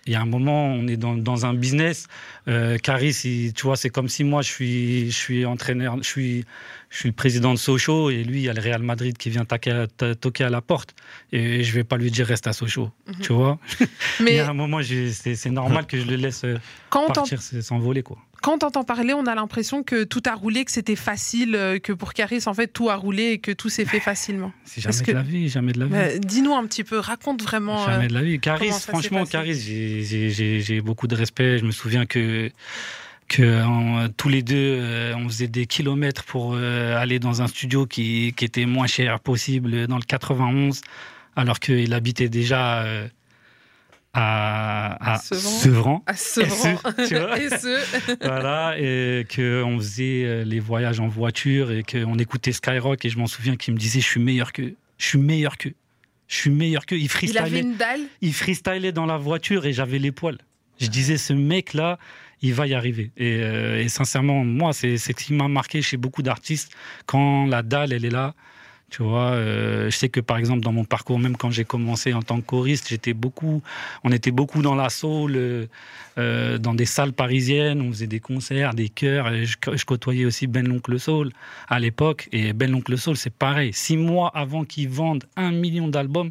il y a un moment, on est dans, dans un business. Euh, Caris, il- tu vois, c'est comme si moi, je suis, je suis entraîneur, je suis, je suis le président de Sochaux et lui, il y a le Real Madrid qui vient taquer à- ta- toquer à la porte. Et je vais pas lui dire reste à Sochaux. Mhm. Tu vois Il Mais y a un moment, c'est normal que je le laisse quand partir, s'envoler, quoi. Quand on t'entend parler, on a l'impression que tout a roulé, que c'était facile, euh, que pour Caris, en fait, tout a roulé et que tout s'est fait facilement. C'est Parce jamais que- de la vie, jamais de la vie. Mais Dis-nous un petit peu, raconte vraiment. Jamais euh, de la vie. Caris, ça s'est franchement, Caris, j'ai- beaucoup de respect. Je me souviens que, que en- tous les deux, euh, on faisait des kilomètres pour euh, aller dans un studio qui, qui était moins cher possible dans le 91, alors qu'il habitait déjà euh, à, à Sevran. Sevran. à ce, tu vois Et ce. voilà, et qu'on faisait euh, les voyages en voiture et qu'on écoutait Skyrock. Et je m'en souviens qu'il me disait Je suis meilleur que, je suis meilleur que, je suis meilleur que. Il Il freestylait avait une dalle. il freestylait dans la voiture et j'avais les poils. Je disais, ce mec-là, il va y arriver. Et, euh, et sincèrement, moi, c'est ce qui m'a marqué chez beaucoup d'artistes. Quand la dalle, elle est là, tu vois, euh, je sais que par exemple, dans mon parcours, même quand j'ai commencé en tant que choriste, j'étais beaucoup, on était beaucoup dans la soul, euh, euh, dans des salles parisiennes, on faisait des concerts, des chœurs. Et je, je côtoyais aussi Ben l'Oncle Soul à l'époque. Et Ben l'Oncle Soul, c'est pareil. Six mois avant qu'ils vendent un million d'albums,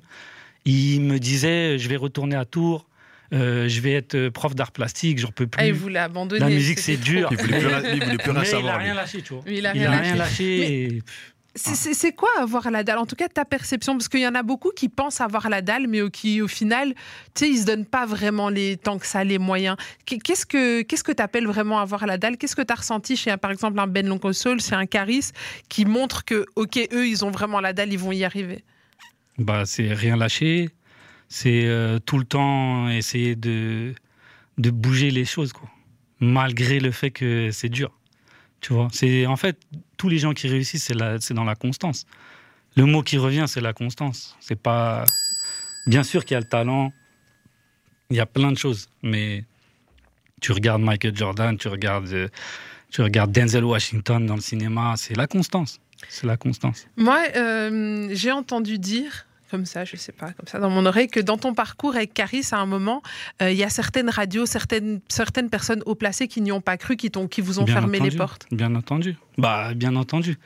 il me disait, je vais retourner à Tours. euh, je vais être prof d'art plastique, j'en peux plus. Ah, il voulait abandonner. La musique, c'est dur. Il voulait plus, rien- lui, il voulait plus rien Mais il savoir. a rien lâché, tu vois. Il a Il rien a lâché. rien lâché. Mais- et- C'est- C'est quoi avoir la dalle? En tout cas, ta perception, parce qu'il y en a beaucoup qui pensent avoir la dalle, mais qui, au final, tu sais, ils se donnent pas vraiment les tant que ça les moyens. Qu'est- Qu'est-ce que qu'est-ce que t'appelles vraiment avoir la dalle? Qu'est-ce que tu as ressenti chez, par exemple, un Ben Lonko Soul, c'est un Caris qui montre que, ok, eux, ils ont vraiment la dalle, ils vont y arriver? Bah, c'est rien lâcher. C'est euh, tout le temps essayer de, de bouger les choses, quoi. Malgré le fait que c'est dur. Tu vois, c'est en fait tous les gens qui réussissent, c'est dans la constance. Le mot qui revient, c'est la constance. C'est pas. Bien sûr qu'il y a le talent, il y a plein de choses, mais tu regardes Michael Jordan, tu regardes, euh, tu regardes Denzel Washington dans le cinéma, c'est la constance. C'est la constance. Moi, euh, j'ai entendu dire comme ça, je sais pas, comme ça dans mon oreille, que dans ton parcours avec Caris, à un moment, euh, il y a certaines radios, certaines, certaines personnes haut placées qui n'y ont pas cru, qui, qui vous ont Bien fermé les portes. Bien entendu. Bah, bien entendu.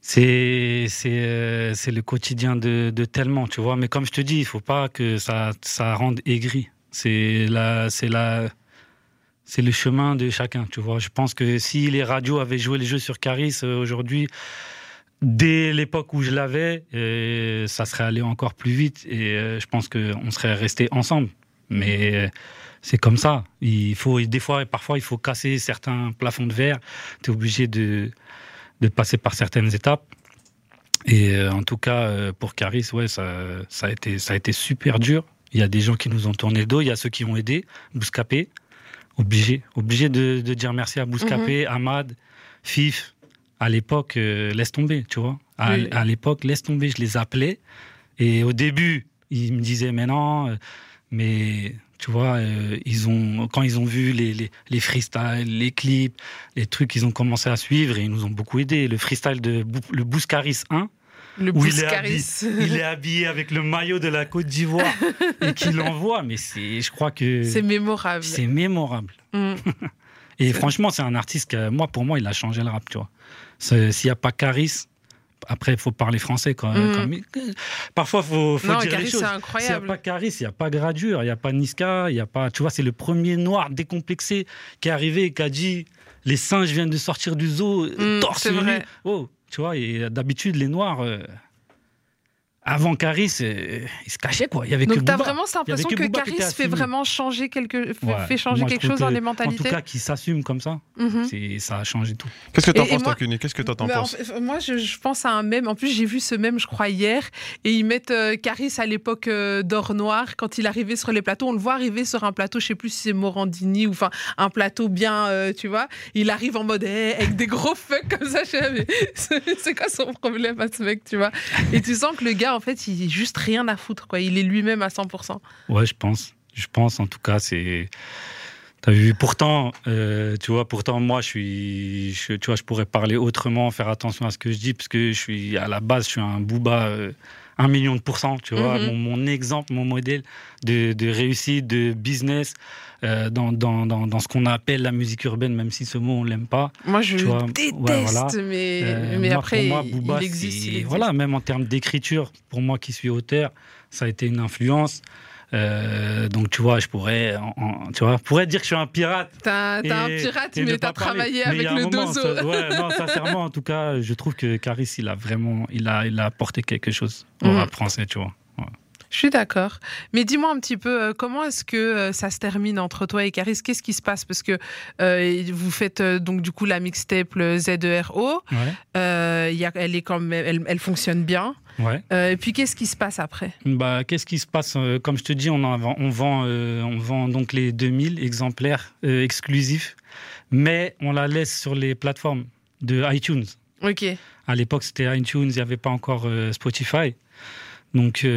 C'est c'est euh, c'est le quotidien de, de tellement, tu vois. Mais comme je te dis, il faut pas que ça ça rende aigri. C'est la c'est la c'est le chemin de chacun, tu vois. Je pense que si les radios avaient joué les jeux sur Caris euh, aujourd'hui, dès l'époque où je l'avais, euh, ça serait allé encore plus vite et euh, je pense qu'on serait restés ensemble. Mais euh, c'est comme ça. Il faut des fois, parfois, il faut casser certains plafonds de verre. Tu es obligé de, de passer par certaines étapes. Et en tout cas, pour Caris, ouais, ça, ça, a été, ça a été super dur. Il y a des gens qui nous ont tourné le dos, il y a ceux qui ont aidé. Bouscapé, obligé, obligé de, de dire merci à Bouscapé, Ahmad, Fif. À l'époque, euh, laisse tomber, tu vois. À, Oui. à l'époque, laisse tomber, je les appelais. Et au début, ils me disaient, mais non, euh, mais tu vois, euh, ils ont, quand ils ont vu les, les, les freestyles, les clips, les trucs, ils ont commencé à suivre et ils nous ont beaucoup aidé. Le freestyle de Bou- le Bouscaris 1, Le où il pouce est, habillé, Caris. il est habillé avec le maillot de la Côte d'Ivoire et qu'il l'envoie, mais c'est, je crois que C'est mémorable. c'est mémorable. Mm. Et franchement, c'est un artiste que, moi, pour moi, il a changé le rap, tu vois. S'il n'y a pas Caris, après, il faut parler français quand, Mm. quand- Parfois, il faut, faut Non, dire Caris, les c'est choses. S'il n'y a pas Caris, il n'y a pas Gradure, il n'y a pas Niska, il n'y a pas. Tu vois, c'est le premier noir décomplexé qui est arrivé et qui a dit les singes viennent de sortir du zoo, Mm, torse nu. Oh, tu vois, et d'habitude, les noirs. euh, avant Caris, euh, ils se cachaient quoi. Il y avait que Donc, tu as Booba. vraiment cette Il impression que que Caris fait vraiment changer quelque, fait, Ouais. fait changer quelque chose dans que, les En mentalités tout cas, qui s'assume comme ça, Mhm. ça a changé tout. Qu'est-ce que t'en penses, Cuny? Qu'est-ce que toi t'en en penses? moi, je, je pense à un mème. En plus, j'ai vu ce mème, je crois, hier. Et ils mettent euh, Caris à l'époque euh, d'Or Noir. Quand il arrivait sur les plateaux, on le voit arriver sur un plateau, je sais plus si c'est Morandini ou enfin un plateau bien, euh, tu vois. Il arrive en mode eh, avec des gros fucks comme ça. Je sais, c'est quoi son problème à ce mec, tu vois? Et tu sens que le gars, en fait, il est juste rien à foutre, quoi. Il est lui-même à 100%. Ouais, je pense. Je pense, en tout cas, c'est. T'as vu, pourtant, euh, tu vois, pourtant, moi, je suis, tu vois, je pourrais parler autrement, faire attention à ce que je dis, parce que je suis, à la base, je suis un booba, euh, un million de pourcents, tu vois, Mhm. mon, mon exemple, mon modèle de, de réussite, de business, euh, dans, dans, dans, dans ce qu'on appelle la musique urbaine, même si ce mot, on l'aime pas. Moi, je Tu vois, ouais, déteste, voilà. mais, Euh, mais moi, après, moi, il- Booba, il existe. il existe. Voilà, même en termes d'écriture, pour moi qui suis auteur, ça a été une influence. Euh, donc tu vois, je pourrais, en- en- tu vois, pourrais dire que je suis un pirate. T'as t'as un pirate, mais t'as travaillé avec le moment, dozo. ça- ouais, non, sincèrement, en tout cas, je trouve que Caris, il a vraiment, il a, il a apporté quelque chose au Mm. rap français, tu vois. Je suis d'accord. Mais dis-moi un petit peu, euh, comment est-ce que euh, ça se termine entre toi et Caris? Qu'est-ce qui se passe? Parce que euh, vous faites donc du coup la mixtape ZERO. Ouais, Euh, il y a, elle, est quand même, elle, elle fonctionne bien. Ouais. Euh, et puis qu'est-ce qui se passe après? Bah, qu'est-ce qui se passe Euh, Comme je te dis, on, en vend, on, vend, euh, on vend donc les 2000 exemplaires euh, exclusifs, mais on la laisse sur les plateformes de iTunes. Ok. À l'époque, c'était iTunes, il n'y avait pas encore Spotify. Donc, on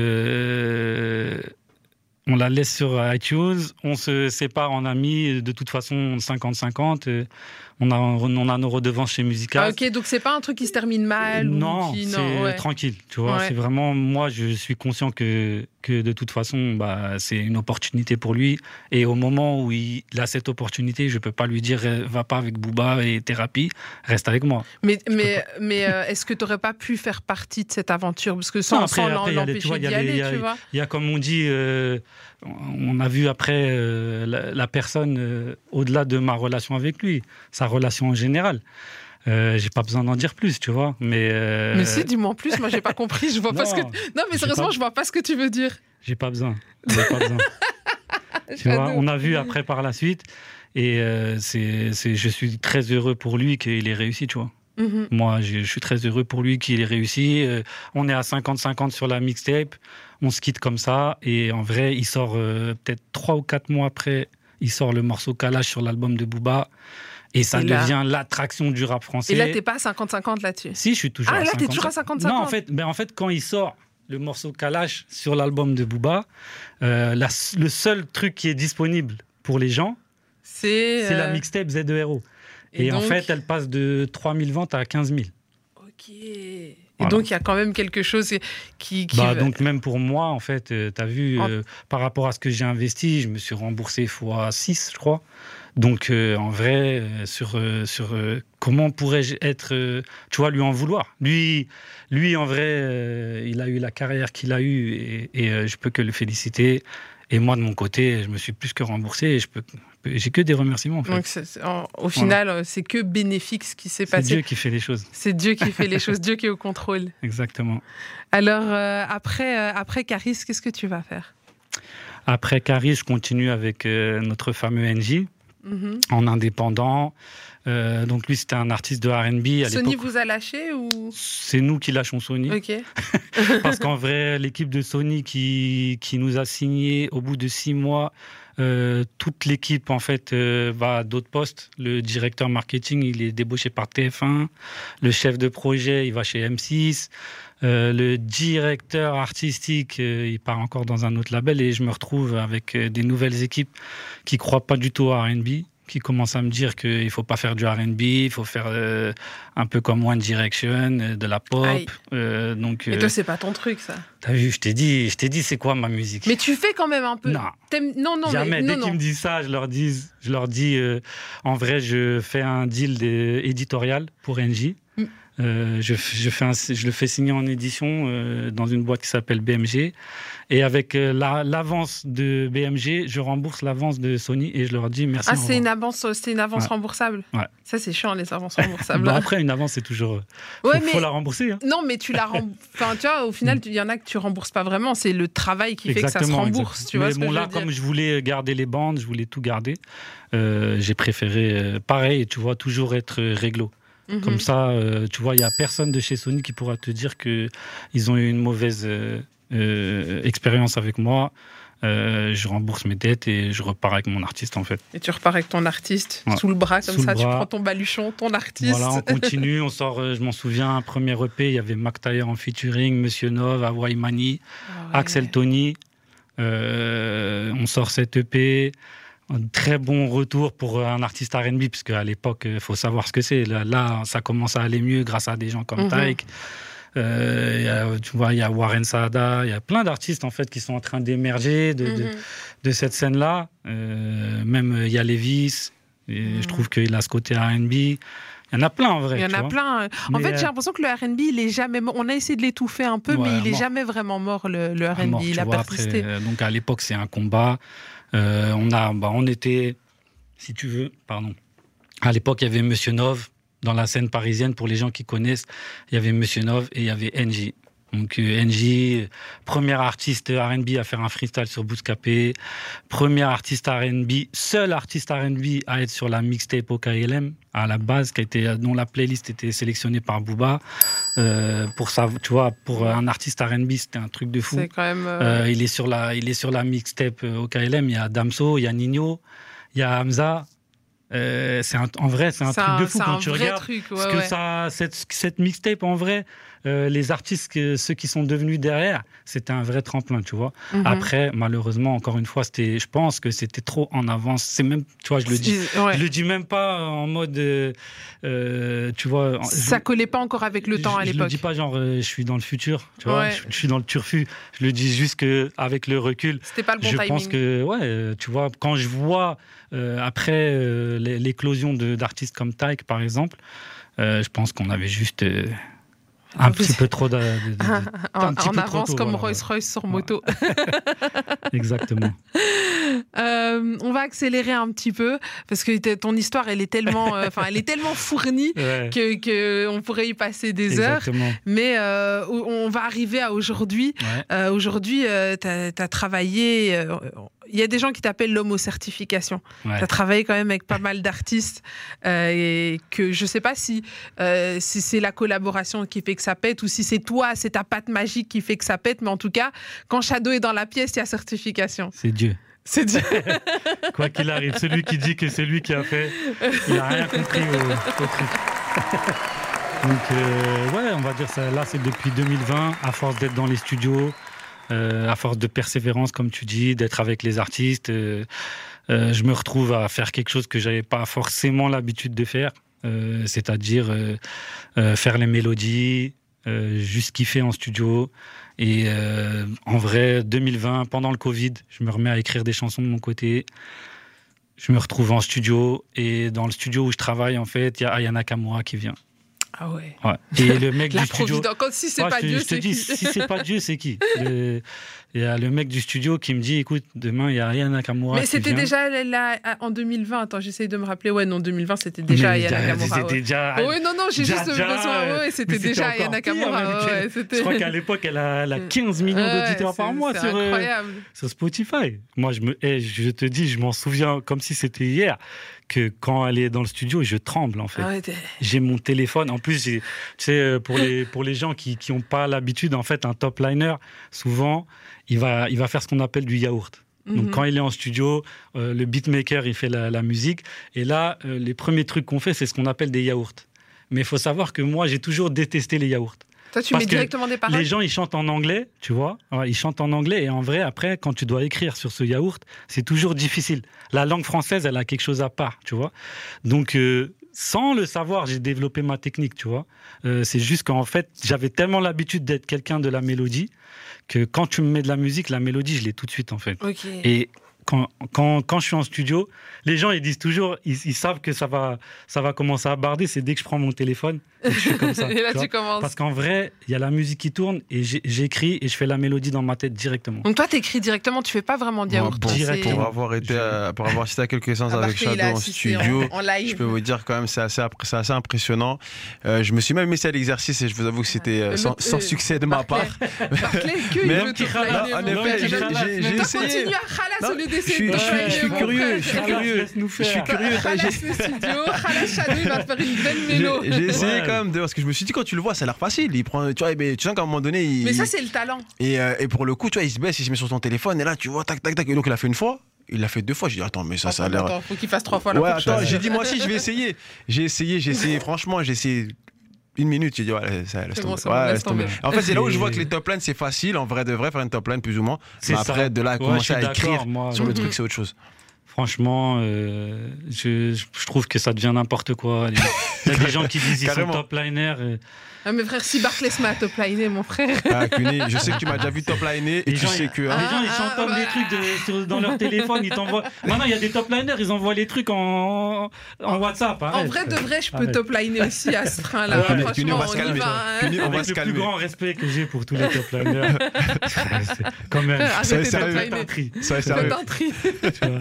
la laisse sur iTunes, on se sépare en amis, de toute façon 50-50. On a, on a nos redevances chez Musica. Ah, ok, donc c'est pas un truc qui se termine mal ou Non, qui- c'est ouais. tranquille, tu vois. Ouais. C'est vraiment, moi, je suis conscient que, que de toute façon, bah, c'est une opportunité pour lui. Et au moment où il a cette opportunité, je peux pas lui dire, va pas avec Booba et thérapie, reste avec moi. Mais, mais, mais euh, est-ce que tu n'aurais pas pu faire partie de cette aventure? Parce que sans, Non, après- sans tu vois, il y d'y y aller, Il y a, comme on dit, euh, on a vu après euh, la, la personne euh, au-delà de ma relation avec lui, sa relation en général. Euh, j'ai pas besoin d'en dire plus, tu vois. Mais, euh, Mais si, dis-moi en plus, moi j'ai pas compris, je vois pas ce que. non, mais sérieusement, pas- je vois pas ce que tu veux dire. j'ai pas besoin. J'ai pas besoin. Tu vois, on a vu après par la suite. Et c'est, c'est, je suis très heureux pour lui qu'il ait réussi, tu vois. Mhm. Moi, je, suis très heureux pour lui qu'il ait réussi. Euh, on est à 50-50 sur la mixtape. On se quitte comme ça. Et en vrai, il sort euh, peut-être trois ou quatre mois après, il sort le morceau Kalash sur l'album de Booba. Et ça Et là- devient l'attraction du rap français. Et là, t'es pas à 50-50 là-dessus? Si, je suis toujours Ah, à là, t'es 50. toujours à 50-50. Non, en fait, ben, en fait, quand il sort le morceau Kalash sur l'album de Booba, euh, la- le seul truc qui est disponible pour les gens, C'est. la mixtape Z2RO. Et, et en fait, elle passe de 3000 ventes à 15 000. Ok. Et donc, il y a quand même quelque chose qui. qui bah, donc, même pour moi, en fait, tu as vu, par rapport à ce que j'ai investi, je me suis remboursé fois 6, je crois. Donc, en vrai, sur, sur comment pourrais-je être, tu vois, lui en vouloir? Lui, lui en vrai, il a eu la carrière qu'il a eue et, et je peux que le féliciter. Et moi, de mon côté, je me suis plus que remboursé et je peux, j'ai que des remerciements. En fait. Donc, au final, euh, c'est que bénéfique ce qui s'est passé. C'est Dieu qui fait les choses. C'est Dieu qui fait les choses, Dieu qui est au contrôle. Exactement. Alors, euh, après, euh, après Caris, qu'est-ce que tu vas faire? Après Caris, je continue avec notre fameux NJ, mhm. en indépendant. Euh, donc lui, c'était un artiste de R&B. Sony vous a lâché ou? C'est nous qui lâchons Sony. Ok. Parce qu'en vrai, l'équipe de Sony qui, qui nous a signé au bout de six mois, euh, toute l'équipe en fait euh, va à d'autres postes. Le directeur marketing, il est débauché par TF1. Le chef de projet, il va chez M6. le directeur artistique, il part encore dans un autre label et je me retrouve avec des nouvelles équipes qui croient pas du tout à R&B qui commence à me dire qu'il ne faut pas faire du RB, il faut faire euh, un peu comme One Direction, euh, de la pop. Euh, donc, Et toi, c'est pas ton truc, ça T'as vu, je t'ai dit, je t'ai dit, c'est quoi ma musique? Mais tu fais quand même un peu. Non, non, non, jamais. Dès qu'ils me disent ça, je leur dis, je leur dis, en vrai, je fais un deal éditorial pour NJ. Mm. je, je, fais je le fais signer en édition dans une boîte qui s'appelle BMG. Et avec euh, l'avance de BMG, je rembourse l'avance de Sony et je leur dis merci. Ah, c'est une avance, c'est une avance remboursable. Ouais. Ça, c'est chiant les avances remboursables. bah après, une avance, c'est toujours. Euh, faut, ouais, mais... faut la rembourser. Hein. Non, mais tu la Enfin, tu vois, au final, il y en a que tu rembourses pas vraiment. C'est le travail qui fait que ça se rembourse. Tu vois mais bon, là, comme je voulais garder les bandes, je voulais tout garder. Euh, j'ai préféré, pareil, tu vois, toujours être réglo. Mhm. Comme ça, tu vois, il y a personne de chez Sony qui pourra te dire que ils ont eu une mauvaise euh, expérience avec moi. Euh, je rembourse mes dettes et je repars avec mon artiste en fait. Et tu repars avec ton artiste sous le bras comme ça, tu prends ton baluchon, ton artiste. Voilà, on continue, on sort, euh, je m'en souviens, un premier EP, il y avait Mac en featuring, Monsieur Nov, Hawaii Mani, ah Axel Tony. on sort cet EP. Un très bon retour pour un artiste RB, puisque à l'époque, il faut savoir ce que c'est. Là, ça commence à aller mieux grâce à des gens comme mm euh, tu vois, il y a Warren Saada, il y a plein d'artistes en fait qui sont en train d'émerger de, de, mhm. cette scène-là. Euh, même il y a Levis, et je mhm. trouve qu'il a ce côté R&B. Il y en a plein en vrai. Il y en a plein. En fait, j'ai euh, l'impreson que le R&B, il est jamais. On a essayé de l'étouffer un peu, mais il est jamais vraiment mort le, le R&B. Il a persisté. donc à l'époque, c'est un combat. on a, bah, on était, si tu veux, pardon. À l'époque, il y avait Monsieur Nov, dans la scène parisienne, pour les gens qui connaissent, il y avait Monsieur Nov et il y avait NJ. Donc euh, NJ, premier artiste R&B à faire un freestyle sur Bouscapé, premier artiste R&B, seul artiste R&B à être sur la mixtape OKLM à la base, qui a été, dont la playlist était sélectionnée par Booba. Euh, pour ça, tu vois, pour un artiste R&B, c'était un truc de fou. C'est quand même. Euh, il est sur la, il est sur la mixtape OKLM. Il y a Damso, il y a Nino, il y a Hamza. Euh, c'est en vrai, c'est un truc de fou quand tu regardes. parce que ça, cette, cette mixtape, en vrai, euh, les artistes, ceux qui sont devenus derrière, c'était un vrai tremplin, tu vois. Mhm. Après, malheureusement, encore une fois, c'était, je pense que c'était trop en avance. C'est même, tu vois, je le dis, je le dis même pas en mode, euh, tu vois. Ça collait pas encore avec le temps à l'époque. Je le dis pas genre, je suis dans le futur, tu vois. Je, suis dans le turfu. Je le dis juste que avec le recul, c'était pas le bon je pense que, ouais, tu vois, quand je vois après l'éclosion d'artistes comme Tyke, par exemple. je pense qu'on avait juste un petit peu trop de, en, avance comme Rolls Royce sur moto. Exactement. Euh, on va accélérer un petit peu parce que ton histoire elle est tellement, euh, enfin elle est tellement fournie que, on pourrait y passer des heures. Mais euh, on va arriver à aujourd'hui. aujourd'hui, tu as, travaillé il y a des gens qui t'appellent l'homme aux certifications. Tu as travaillé quand même avec pas mal d'artistes euh, et que je sais pas si, euh, si c'est la collaboration qui fait que ça pète ou si c'est toi, c'est ta patte magique qui fait que ça pète. Mais en tout cas, quand Shadow est dans la pièce, il y a certification. C'est Dieu. C'est Dieu. Quoi qu'il arrive, celui qui dit que c'est lui qui a fait, il n'a rien compris au, truc. Donc, euh, ouais, on va dire ça. Là, c'est depuis 2020, à force d'être dans les studios, à force de persévérance, comme tu dis, d'être avec les artistes, euh, euh, je me retrouve à faire quelque chose que j'avais pas forcément l'habitude de faire, c'est-à-dire faire les mélodies, euh, juste kiffer en studio. Et euh, en vrai, 2020, pendant le Covid, je me remets à écrire des chansons de mon côté. Je me retrouve en studio et dans le studio où je travaille, en fait, il y a Aya Nakamura qui vient. Ah ouais. Ouais. Et le mec La du studio. Quand si c'est pas Dieu, c'est qui si c'est pas Dieu, c'est qui? Le- Il y a le mec du studio qui me dit, écoute, demain il y a Aya Nakamura. Mais qui c'était déjà là, en 2020. Attends, j'essaye de me rappeler. Ouais, non, 2020, c'était déjà Mais Aya Nakamura. C'était ouais. déjà. Oh, oui, non, non, j'ai juste besoin. Ouais, c'était déjà Aya encore pire, Nakamura. ouais, Je crois qu'à l'époque, elle a, elle a 15 millions d'auditeurs par mois sur, euh, incroyable. sur Spotify. Moi, je, me, eh, je te dis, je m'en souviens comme si c'était hier, que quand elle est dans le studio, je tremble en fait. Ah ouais, J'ai mon téléphone. En plus, tu sais, euh, pour les, pour les gens qui n'ont pas l'habitude, en fait, un top liner, souvent, il va, il va faire ce qu'on appelle du yaourt. Donc, Mhm. quand il est en studio, euh, le beatmaker, il fait la, la musique. Et là, euh, les premiers trucs qu'on fait, c'est ce qu'on appelle des yaourts. Mais il faut savoir que moi, j'ai toujours détesté les yaourts. Toi, tu parce mets directement des paroles Les gens, ils chantent en anglais, tu vois. Ils chantent en anglais. Et en vrai, après, quand tu dois écrire sur ce yaourt, c'est toujours difficile. La langue française, elle a quelque chose à part, tu vois. Donc, euh, sans le savoir, j'ai développé ma technique, tu vois. Euh, c'est juste qu'en fait, j'avais tellement l'habitude d'être quelqu'un de la mélodie que quand tu me mets de la musique, la mélodie, je l'ai tout de suite, en fait. Et quand, quand, quand je suis en studio, les gens ils disent toujours, ils, ils savent que ça va, ça va commencer à barder. C'est dès que je prends mon téléphone, et je fais comme ça. Et là, tu commences. Parce qu'en vrai, il y a la musique qui tourne et j'écris et je fais la mélodie dans ma tête directement. Donc, toi, t'écris directement, tu fais pas vraiment de yaourt. pour, avoir été, à- pour avoir assisté à quelques séances avec Shadow en studio, en, en live. je peux vous dire quand même c'est assez, impressionnant. Euh, je me suis même essayé à l'exercice et je vous avoue que c'était euh, sans, sans euh, succès de ma part. Barclay, que Mais flyner, en effet, j'ai- essayé. continue à je suis- je suis- curieux, je suis curieux. Je suis curieux. le studio, Khalas Shadow, il va te faire une belle mélo. J'ai essayé Ouais. quand même de parce que je me suis dit quand tu le vois ça a l'air facile il prend tu vois mais tu sens qu'à un moment donné il, Mais ça, c'est le talent. et, euh, et pour le coup tu vois il se baisse il se met sur son téléphone et là tu vois tac tac tac et donc il a fait une fois il l'a fait deux fois j'ai dit attends mais ça ça a l'air attends, faut qu'il fasse trois fois la ouais attends j'ai dit moi aussi je vais essayer j'ai essayé j'ai essayé franchement j'ai essayé une minute j'ai dit ouais ça laisse tomber c'est bon, Ouais, laisse laisse tomber. tomber. en fait c'est là où je vois que les top lines c'est facile en vrai de vrai faire une top line plus ou moins C'est mais ça. après de là à Ouais, commencer à écrire moi. sur le truc c'est autre chose Franchement, euh, je, je trouve que ça devient n'importe quoi. Il y a des gens qui disent qu'ils sont top liner. euh, Ah, mais frère, si Barclay se met à top liner, mon frère. ah, Cuny, je sais que tu m'as déjà vu top liner et Les tu gens, sais ils- que Les hein, gens, ils Ah, chantonnent ah, des trucs de- sur- dans leur téléphone, ils t'envoient. Maintenant, il y a des top liners, ils envoient les trucs en, en WhatsApp. En arrête. vrai, de vrai, je peux Arrête. top liner aussi à ce train-là. Ouais, mais Cuny, on Franchement, va se on y calmer va. hein. Cuny, on va Avec se le plus grand respect que j'ai pour tous les top liners. C'est- quand même. Arrêtez de vois.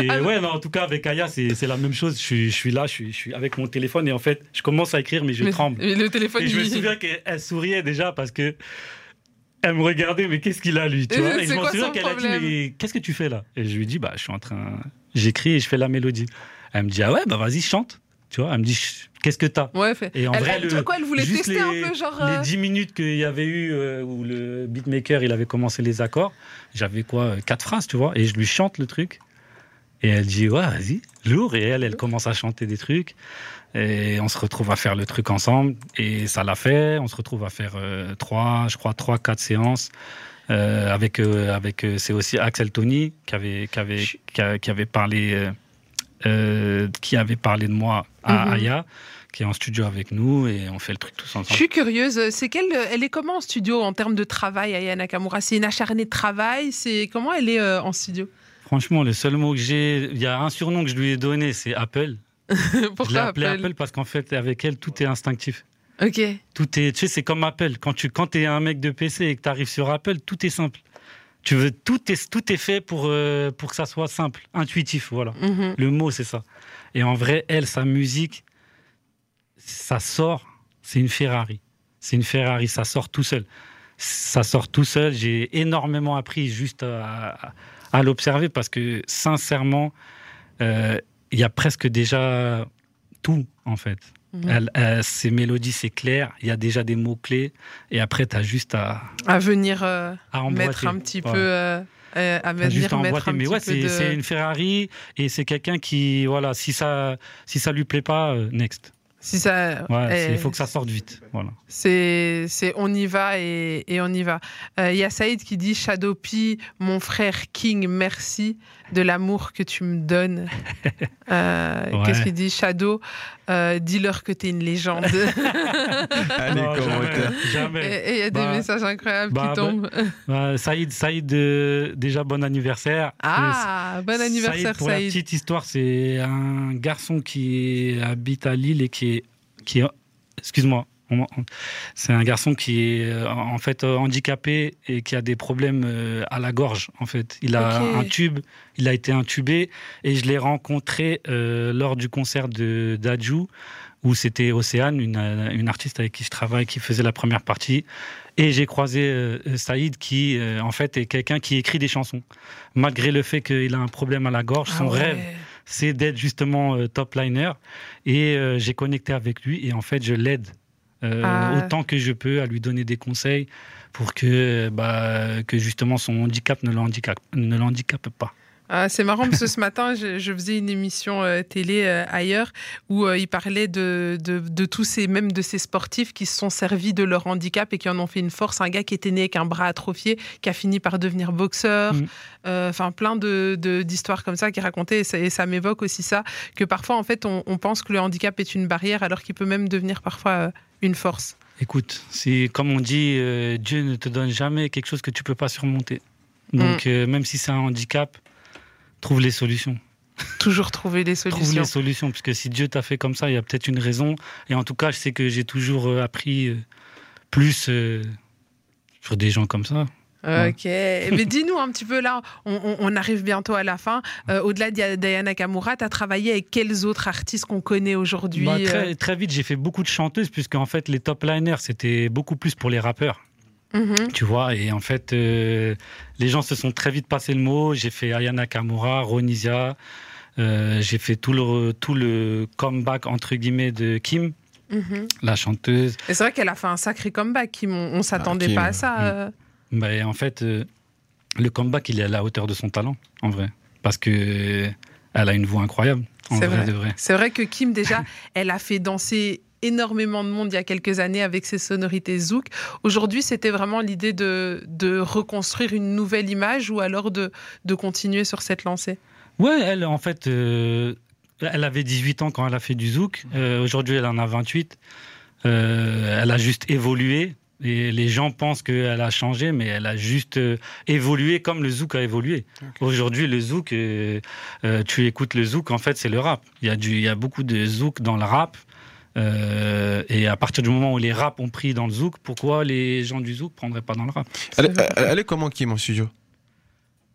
Et ouais, non, en tout cas, avec Aya, c'est c'est la même chose. Je suis, je suis là, je suis, je suis avec mon téléphone et en fait, je commence à écrire, mais je tremble. mais le téléphone, Et je me souviens qu'elle souriait déjà parce que elle me regardait, mais qu'est-ce qu'il a lui, tu Et vois? c'est Et je m'en quoi souviens qu'elle a dit, mais qu'est-ce que tu fais là? Et je lui dis, bah, je suis en train, j'écris et je fais la mélodie. Elle me dit, ah ouais, bah vas-y, chante. Tu vois, elle me dit, qu'est-ce que t'as? Ouais, fait. Et en elle, vrai, elle- le- quoi, elle voulait tester les, un peu, genre. euh, les 10 minutes qu'il y avait eu euh, où le beatmaker il avait commencé les accords, j'avais quoi, euh, quatre phrases, tu vois, et je lui chante le truc. Et elle dit, ouais, vas-y, lourd. Et elle, elle commence à chanter des trucs. Et on se retrouve à faire le truc ensemble. Et ça l'a fait. On se retrouve à faire euh, trois, je crois, trois, quatre séances. Euh, avec, euh, avec euh, c'est aussi Axel Tony qui avait, qui avait, qui a- qui avait parlé, qui avait parlé de moi à Mhm. Aya, qui est en studio avec nous et on fait le truc tous Je ensemble. suis curieuse, c'est quelle, elle est comment en studio en termes de travail, Aya Nakamura? C'est une acharnée de travail? C'est comment elle est euh, en studio? Franchement, le seul mot que j'ai, il y a un surnom que je lui ai donné, c'est Apple. je l'ai Pourquoi appelé Apple Apple parce qu'en fait, avec elle, tout est instinctif. Ok. Tout est, tu sais, c'est comme Apple. Quand tu quand es un mec de PC et que tu arrives sur Apple, tout est simple. Tu veux, tout est, tout est fait pour, euh, pour que ça soit simple, intuitif, voilà. Mhm. Le mot, c'est ça. Et en vrai, elle, sa musique, ça sort, c'est une Ferrari. C'est une Ferrari, ça sort tout seul. Ça sort tout seul. J'ai énormément appris juste à, à l'observer parce que, sincèrement, euh, il y a presque déjà tout, en fait. Mhm. Elle, euh, ses mélodies, c'est clair. Il y a déjà des mots-clés. Et après, tu as juste à, À venir euh, à mettre un petit Ouais. peu. euh, euh, à juste mettre un Mais petit ouais, c'est de. une Ferrari et c'est quelqu'un qui, voilà, si ça, si ça lui plaît pas, next. Si ça, Ouais, eh, il faut que ça sorte vite. Voilà. C'est, c'est on y va et, et on y va. Euh, Il y a Saïd qui dit Shadowpi, mon frère King, merci de l'amour que tu me donnes. Euh, Ouais. Qu'est-ce qu'il dit Shadow, euh, dis-leur que t'es une légende. Allez, Non, Jamais. et il y a des Bah, messages incroyables bah, qui tombent. Saïd, Saïd euh, déjà bon anniversaire. ah, bon anniversaire Saïd, pour la petite histoire, c'est un garçon qui habite à Lille et qui est, qui est excuse-moi, c'est un garçon qui est euh, en fait euh, handicapé et qui a des problèmes euh, à la gorge. En fait, il a un tube, il a été intubé et je l'ai rencontré euh, lors du concert de d'Adju où c'était Océane, une, une artiste avec qui je travaille, qui faisait la première partie. Et j'ai croisé euh, Saïd qui, euh, en fait, est quelqu'un qui écrit des chansons. Malgré le fait qu'il a un problème à la gorge, Ah son ouais. rêve, c'est d'être justement euh, top liner. Et euh, j'ai connecté avec lui et en fait, je l'aide euh, Ah. autant que je peux à lui donner des conseils pour que, bah, que justement son handicap ne le handicape, ne le handicape pas. Ah, c'est marrant parce que ce matin, je, je faisais une émission euh, télé euh, ailleurs où euh, il parlait de, de, de tous ces, même de ces sportifs qui se sont servis de leur handicap et qui en ont fait une force. Un gars qui était né avec un bras atrophié, qui a fini par devenir boxeur. Mm. Euh, Enfin, plein de, d'histoires comme ça qui racontaient. Et ça, et ça m'évoque aussi ça, que parfois, en fait, on, on pense que le handicap est une barrière alors qu'il peut même devenir parfois une force. Écoute, c'est comme on dit, Dieu ne te donne jamais quelque chose que tu peux pas surmonter. Donc, Mm. euh, même si c'est un handicap, trouve les solutions. Toujours trouver des Trouve solutions. les solutions, parce que si Dieu t'a fait comme ça, il y a peut-être une raison. Et en tout cas, je sais que j'ai toujours euh, appris euh, plus euh, sur des gens comme ça. Ok. Mais dis-nous un petit peu là, on, arrive bientôt à la fin. Euh, Au-delà de Diana Nakamura, tu as travaillé avec quels autres artistes qu'on connaît aujourd'hui Bah, très, très vite, j'ai fait beaucoup de chanteuses, puisque en fait, les top liners, c'était beaucoup plus pour les rappeurs. Mhm. Tu vois, et en fait, euh, les gens se sont très vite passé le mot. J'ai fait Ayana Kamura, Ronisia, euh, j'ai fait tout le, tout le comeback, entre guillemets, de Kim, Mhm. la chanteuse. Et c'est vrai qu'elle a fait un sacré comeback. Kim. On, on s'attendait Kim, pas à ça. mm. euh. Mais en fait, euh, le comeback, il est à la hauteur de son talent, en vrai. Parce que euh, elle a une voix incroyable, en C'est vrai, vrai. de vrai. C'est vrai que Kim, déjà, elle a fait danser énormément de monde il y a quelques années avec ses sonorités zouk. Aujourd'hui, c'était vraiment l'idée de, de reconstruire une nouvelle image ou alors de, de continuer sur cette lancée? Ouais, elle, en fait, euh, elle avait 18 ans quand elle a fait du zouk. Euh, Aujourd'hui, elle en a 28. Euh, elle a juste évolué. Et les gens pensent qu'elle a changé, mais elle a juste euh, évolué comme le zouk a évolué. Aujourd'hui, le zouk, euh, euh, tu écoutes le zouk, en fait, c'est le rap. Il y, a du, il y a beaucoup de zouk dans le rap. Euh, et à partir du moment où les rap ont pris dans le zouk, pourquoi les gens du zouk prendraient pas dans le rap Elle, elle- elle est comment Kim en studio?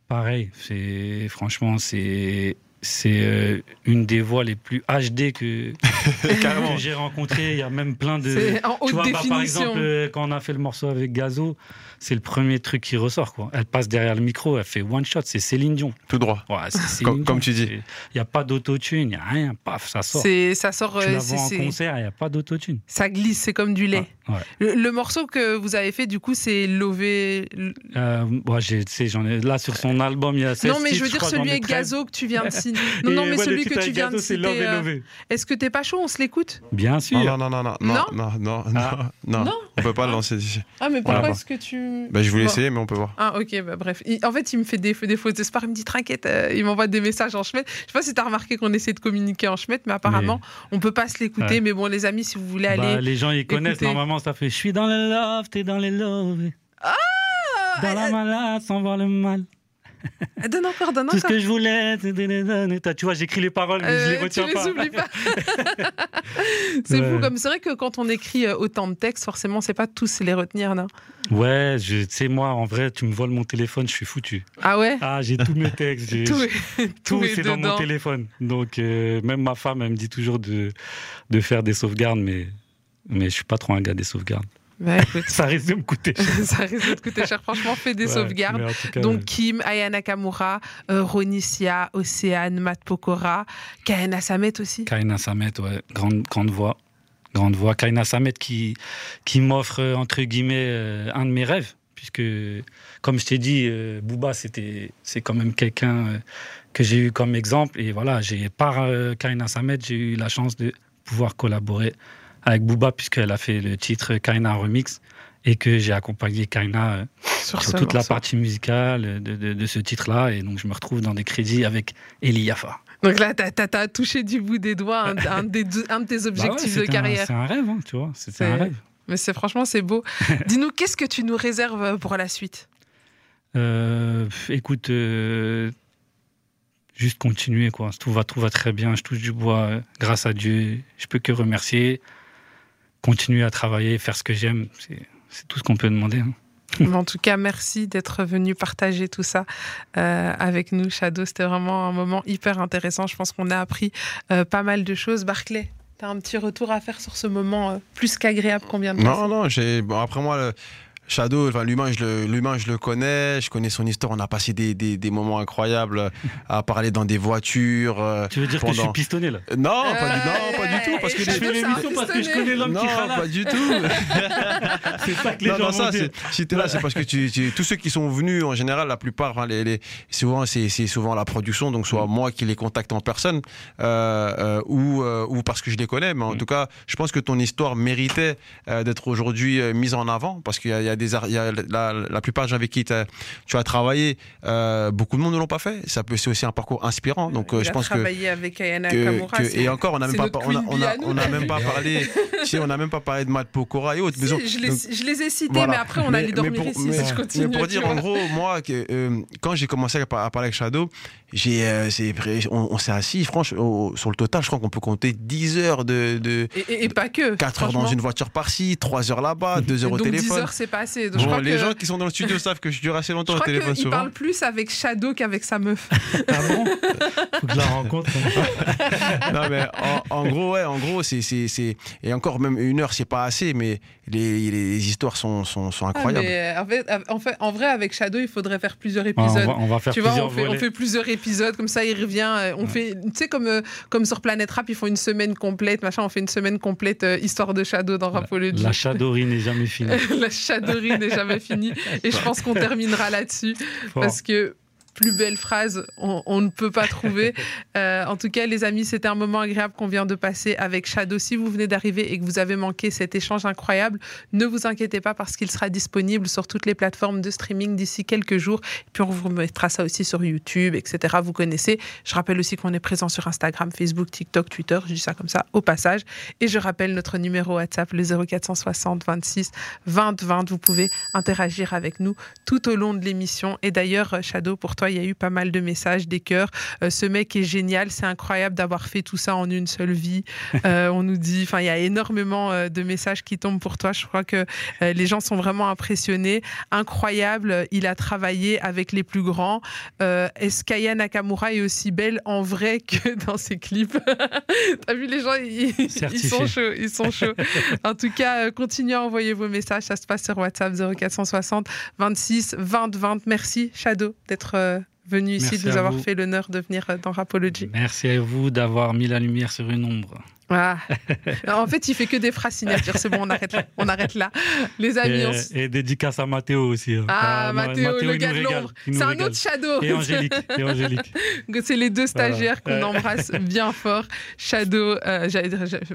Pareil, c'est franchement c'est c'est euh, une des voix les plus HD que, que j'ai rencontrées. Il y a même plein de. C'est en haute Tu vois, bah, par exemple, euh, quand on a fait le morceau avec Gazo, c'est le premier truc qui ressort. Quoi. Elle passe derrière le micro, elle fait one shot, c'est Céline Dion. Tout droit. Ouais, Comme- Dion. comme tu dis. Il n'y a pas d'autotune, il n'y a rien, paf, ça sort. C'est, ça sort, Tu euh, la en concert, il n'y a pas d'autotune. ça glisse, c'est comme du lait. Ah, ouais. Le, le morceau que vous avez fait, du coup, c'est Lové. Euh, j'en ai là sur son album, il y a 16 Non, mais je veux dire crois, celui avec 13. Gazo que tu viens de signer. Non, mais celui que tu viens de Gazo, c'est Love citer. euh. Est-ce que t'es pas chaud On se l'écoute? Bien sûr. Non, non, non, non, non, Non non, non, non, Ah. On peut pas le lancer d'ici. Ah, mais pourquoi Voilà. est-ce que tu. Bah, je voulais Bon. essayer, mais on peut voir. Ah, ok, bah, bref. Il- en fait, il me fait des, des fausses espoirs. Il me dit T'inquiète, euh, il m'envoie des messages en chemin. Je sais pas si t'as remarqué qu'on essaie de communiquer en chemin, mais apparemment, on peut pas se l'écouter. Ouais. Mais bon, les amis, si vous voulez Bah, aller. les gens ils connaissent normalement ça fait je suis dans le love t'es dans les love Ah, dans la malade sans voir le mal donne encore, donne tout ce encore. que je voulais tu vois j'écris les paroles mais je les Euh, tu retiens les pas. oublies pas. c'est Ouais. fou, comme c'est vrai que quand on écrit euh, autant de textes, forcément, c'est pas tous les retenir, non? Ouais tu sais moi en vrai tu me voles mon téléphone je suis foutu. Ah ouais? Ah j'ai tous mes textes j'ai- Tout, tout, est- tout est c'est dans mon téléphone. Donc euh, même ma femme elle me dit toujours de de faire des sauvegardes mais mais je suis pas trop un gars des sauvegardes Bah, écoute, ça risque de me coûter cher. ça risque de te coûter cher. Franchement, fais des Ouais, sauvegardes. cas, Donc Kim, Aya Nakamura, euh, Ronicia, Océane, Matt Pokora, Kaena Samet aussi. Kaina Samet, ouais, grande, grande voix. Grande voix. Kaina Samet qui, qui m'offre, entre guillemets, euh, un de mes rêves. Puisque, comme je t'ai dit, euh, Booba, c'était, c'est quand même quelqu'un euh, que j'ai eu comme exemple. Et voilà, j'ai, par euh, Kaina Samet, j'ai eu la chance de pouvoir collaborer avec Booba, puisqu'elle a fait le titre Kaina Remix et que j'ai accompagné Kaina euh, sur, toute la partie musicale de, ce titre-là. Et donc, je me retrouve dans des crédits avec Eli Yafa. Donc là, tu as, touché du bout des doigts un, des, un de tes bah objectifs de carrière. C'est un rêve, hein, tu vois. C'est un rêve. Mais c'est franchement, c'est beau. Dis-nous, qu'est-ce que tu nous réserves pour la suite? Euh, Écoute, euh, juste continuer, quoi. Tout va, tout va très bien. Je touche du bois, grâce à Dieu. Je peux que remercier. Continuer à travailler, faire ce que j'aime. C'est tout ce qu'on peut demander. Hein. En tout cas, merci d'être venu partager tout ça euh, avec nous, Shadow. C'était vraiment un moment hyper intéressant. Je pense qu'on a appris euh, pas mal de choses. Barclay, tu as un petit retour à faire sur ce moment euh, plus qu'agréable qu'on vient de Non, non, j'ai... Bon, après moi... Shadow, enfin, l'humain, je le, l'humain, je le connais, je connais son histoire. On a passé des, des, des moments incroyables à parler dans des voitures. Euh, tu veux dire que je suis pistonné là? Non, pas du, non, pas du tout. Parce que je fais l'émission parce que je connais l'homme qui Non, pas du tout. c'est pas que les non, gens non, ça, si t'es là, c'est parce que tu, tous ceux qui sont venus, en général, la plupart, enfin, les, les, souvent, c'est, c'est souvent la production, donc soit mm. moi qui les contacte en personne, euh, euh, ou, euh, ou parce que je les connais. Mais en mm. tout cas, je pense que ton histoire méritait euh, d'être aujourd'hui euh, mise en avant parce qu'il y a, y a y a la, plupart des gens avec qui tu as travaillé, euh, beaucoup de monde ne l'ont pas fait. Ça peut c'est aussi un parcours inspirant. Donc euh, je pense que, avec Ayana Kamura, et encore on n'a même pas on a, on a, même pas parlé on n'a même pas parlé de Matt Pokora et autres. Si, je, les, je, les, ai cités mais après on allait dormir ici mais, si je continue. Mais pour dire en gros moi que, euh, quand j'ai commencé à parler avec Shadow, j'ai on, s'est assis franchement sur le total je crois qu'on peut compter 10 heures de, de et, pas que 4 heures dans une voiture par-ci, 3 heures là-bas, 2 heures au téléphone. 10 heures c'est pas assez les gens qui sont dans le studio savent que je dure assez longtemps au téléphone souvent. Il parle plus avec Shadow qu'avec sa meuf. Ah bon? Faut que je la rencontre. non mais en, gros ouais, en gros c'est c'est et encore même une heure c'est pas assez, mais les, les histoires sont sont, sont ah, incroyables. en, fait, en, vrai avec Shadow il faudrait faire plusieurs épisodes. on, va, faire tu vois, on fait, on fait, plusieurs épisodes comme ça il revient. Euh, on fait tu sais comme euh, comme sur Planet Rap ils font une semaine complète machin on fait une semaine complète euh, histoire de Shadow dans Rapology. La Shadowry n'est jamais finie. la Shadowry n'est jamais fini. Et je pense qu'on terminera là-dessus. Parce que plus belle phrase, on, ne peut pas trouver. Euh, en tout cas, les amis, c'était un moment agréable qu'on vient de passer avec Shadow. Si vous venez d'arriver et que vous avez manqué cet échange incroyable, ne vous inquiétez pas parce qu'il sera disponible sur toutes les plateformes de streaming d'ici quelques jours. Et puis on vous mettra ça aussi sur YouTube, etc. Vous connaissez. Je rappelle aussi qu'on est présent sur Instagram, Facebook, TikTok, Twitter. Je dis ça comme ça au passage. Et je rappelle notre numéro WhatsApp, le 0460 26 20 20. Vous pouvez interagir avec nous tout au long de l'émission. Et d'ailleurs, Shadow, pour toi, il y a eu pas mal de messages, des cœurs. Euh, ce mec est génial, c'est incroyable d'avoir fait tout ça en une seule vie. Euh, on nous dit, enfin, il y a énormément euh, de messages qui tombent pour toi. Je crois que les gens sont vraiment impressionnés. Incroyable, il a travaillé avec les plus grands. Est-ce qu'Aya Nakamura est aussi belle en vrai que dans ses clips? T'as vu les gens, ils, sont chauds, ils sont chauds. en tout cas, continuez à envoyer vos messages. Ça se passe sur WhatsApp 0460 26 20 20. Merci Shadow d'être venu ici, de nous avoir fait l'honneur de venir dans Rapology. Merci à vous d'avoir mis la lumière sur une ombre. Ah. en fait, il fait que des phrases signatures. C'est bon, on arrête là. On arrête là. Les amis. Et, dédicace à Mathéo aussi. Hein. Ah, ah Mathéo, le gars de l'ombre. C'est un autre Shadow. Et Angélique. Et Angélique. c'est les deux stagiaires qu'on embrasse bien fort. Shadow, euh,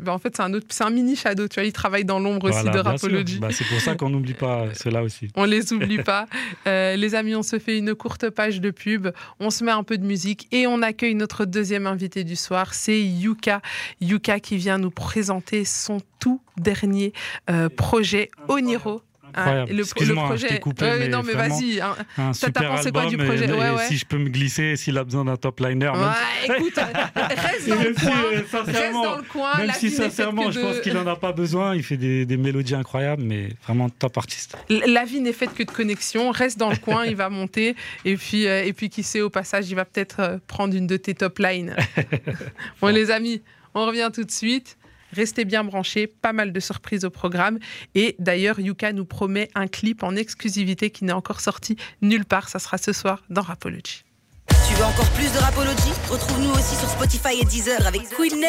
en fait, c'est un autre, c'est un mini Shadow. Tu vois, il travaille dans l'ombre aussi de Rapology. Bah, c'est pour ça qu'on n'oublie pas cela aussi. On les oublie pas. Euh, les amis, on se fait une courte page de pub. On se met un peu de musique et on accueille notre deuxième invité du soir. C'est Yuka. Yuka qui vient nous présenter son tout dernier euh, projet Oniro. Ah, le, le, projet. Coupé, non, mais vas-y. Hein. Ça t'a pensé quoi du projet? ouais, ouais. Si je peux me glisser, s'il a besoin d'un top liner. Ouais, écoute, reste dans, le coin, reste dans le coin. Même si sincèrement, je pense qu'il n'en a pas besoin. Il fait des, des, mélodies incroyables, mais vraiment top artiste. La vie n'est faite que de connexions. Reste dans le coin, il va monter. Et puis, euh, et puis, qui sait, au passage, il va peut-être euh, prendre une de tes top lines. bon, les amis, on revient tout de suite. Restez bien branchés, pas mal de surprises au programme. Et d'ailleurs, Yuka nous promet un clip en exclusivité qui n'est encore sorti nulle part. Ça sera ce soir dans Rapology. Tu veux encore plus de Rapology? Retrouve-nous aussi sur Spotify et Deezer avec Queen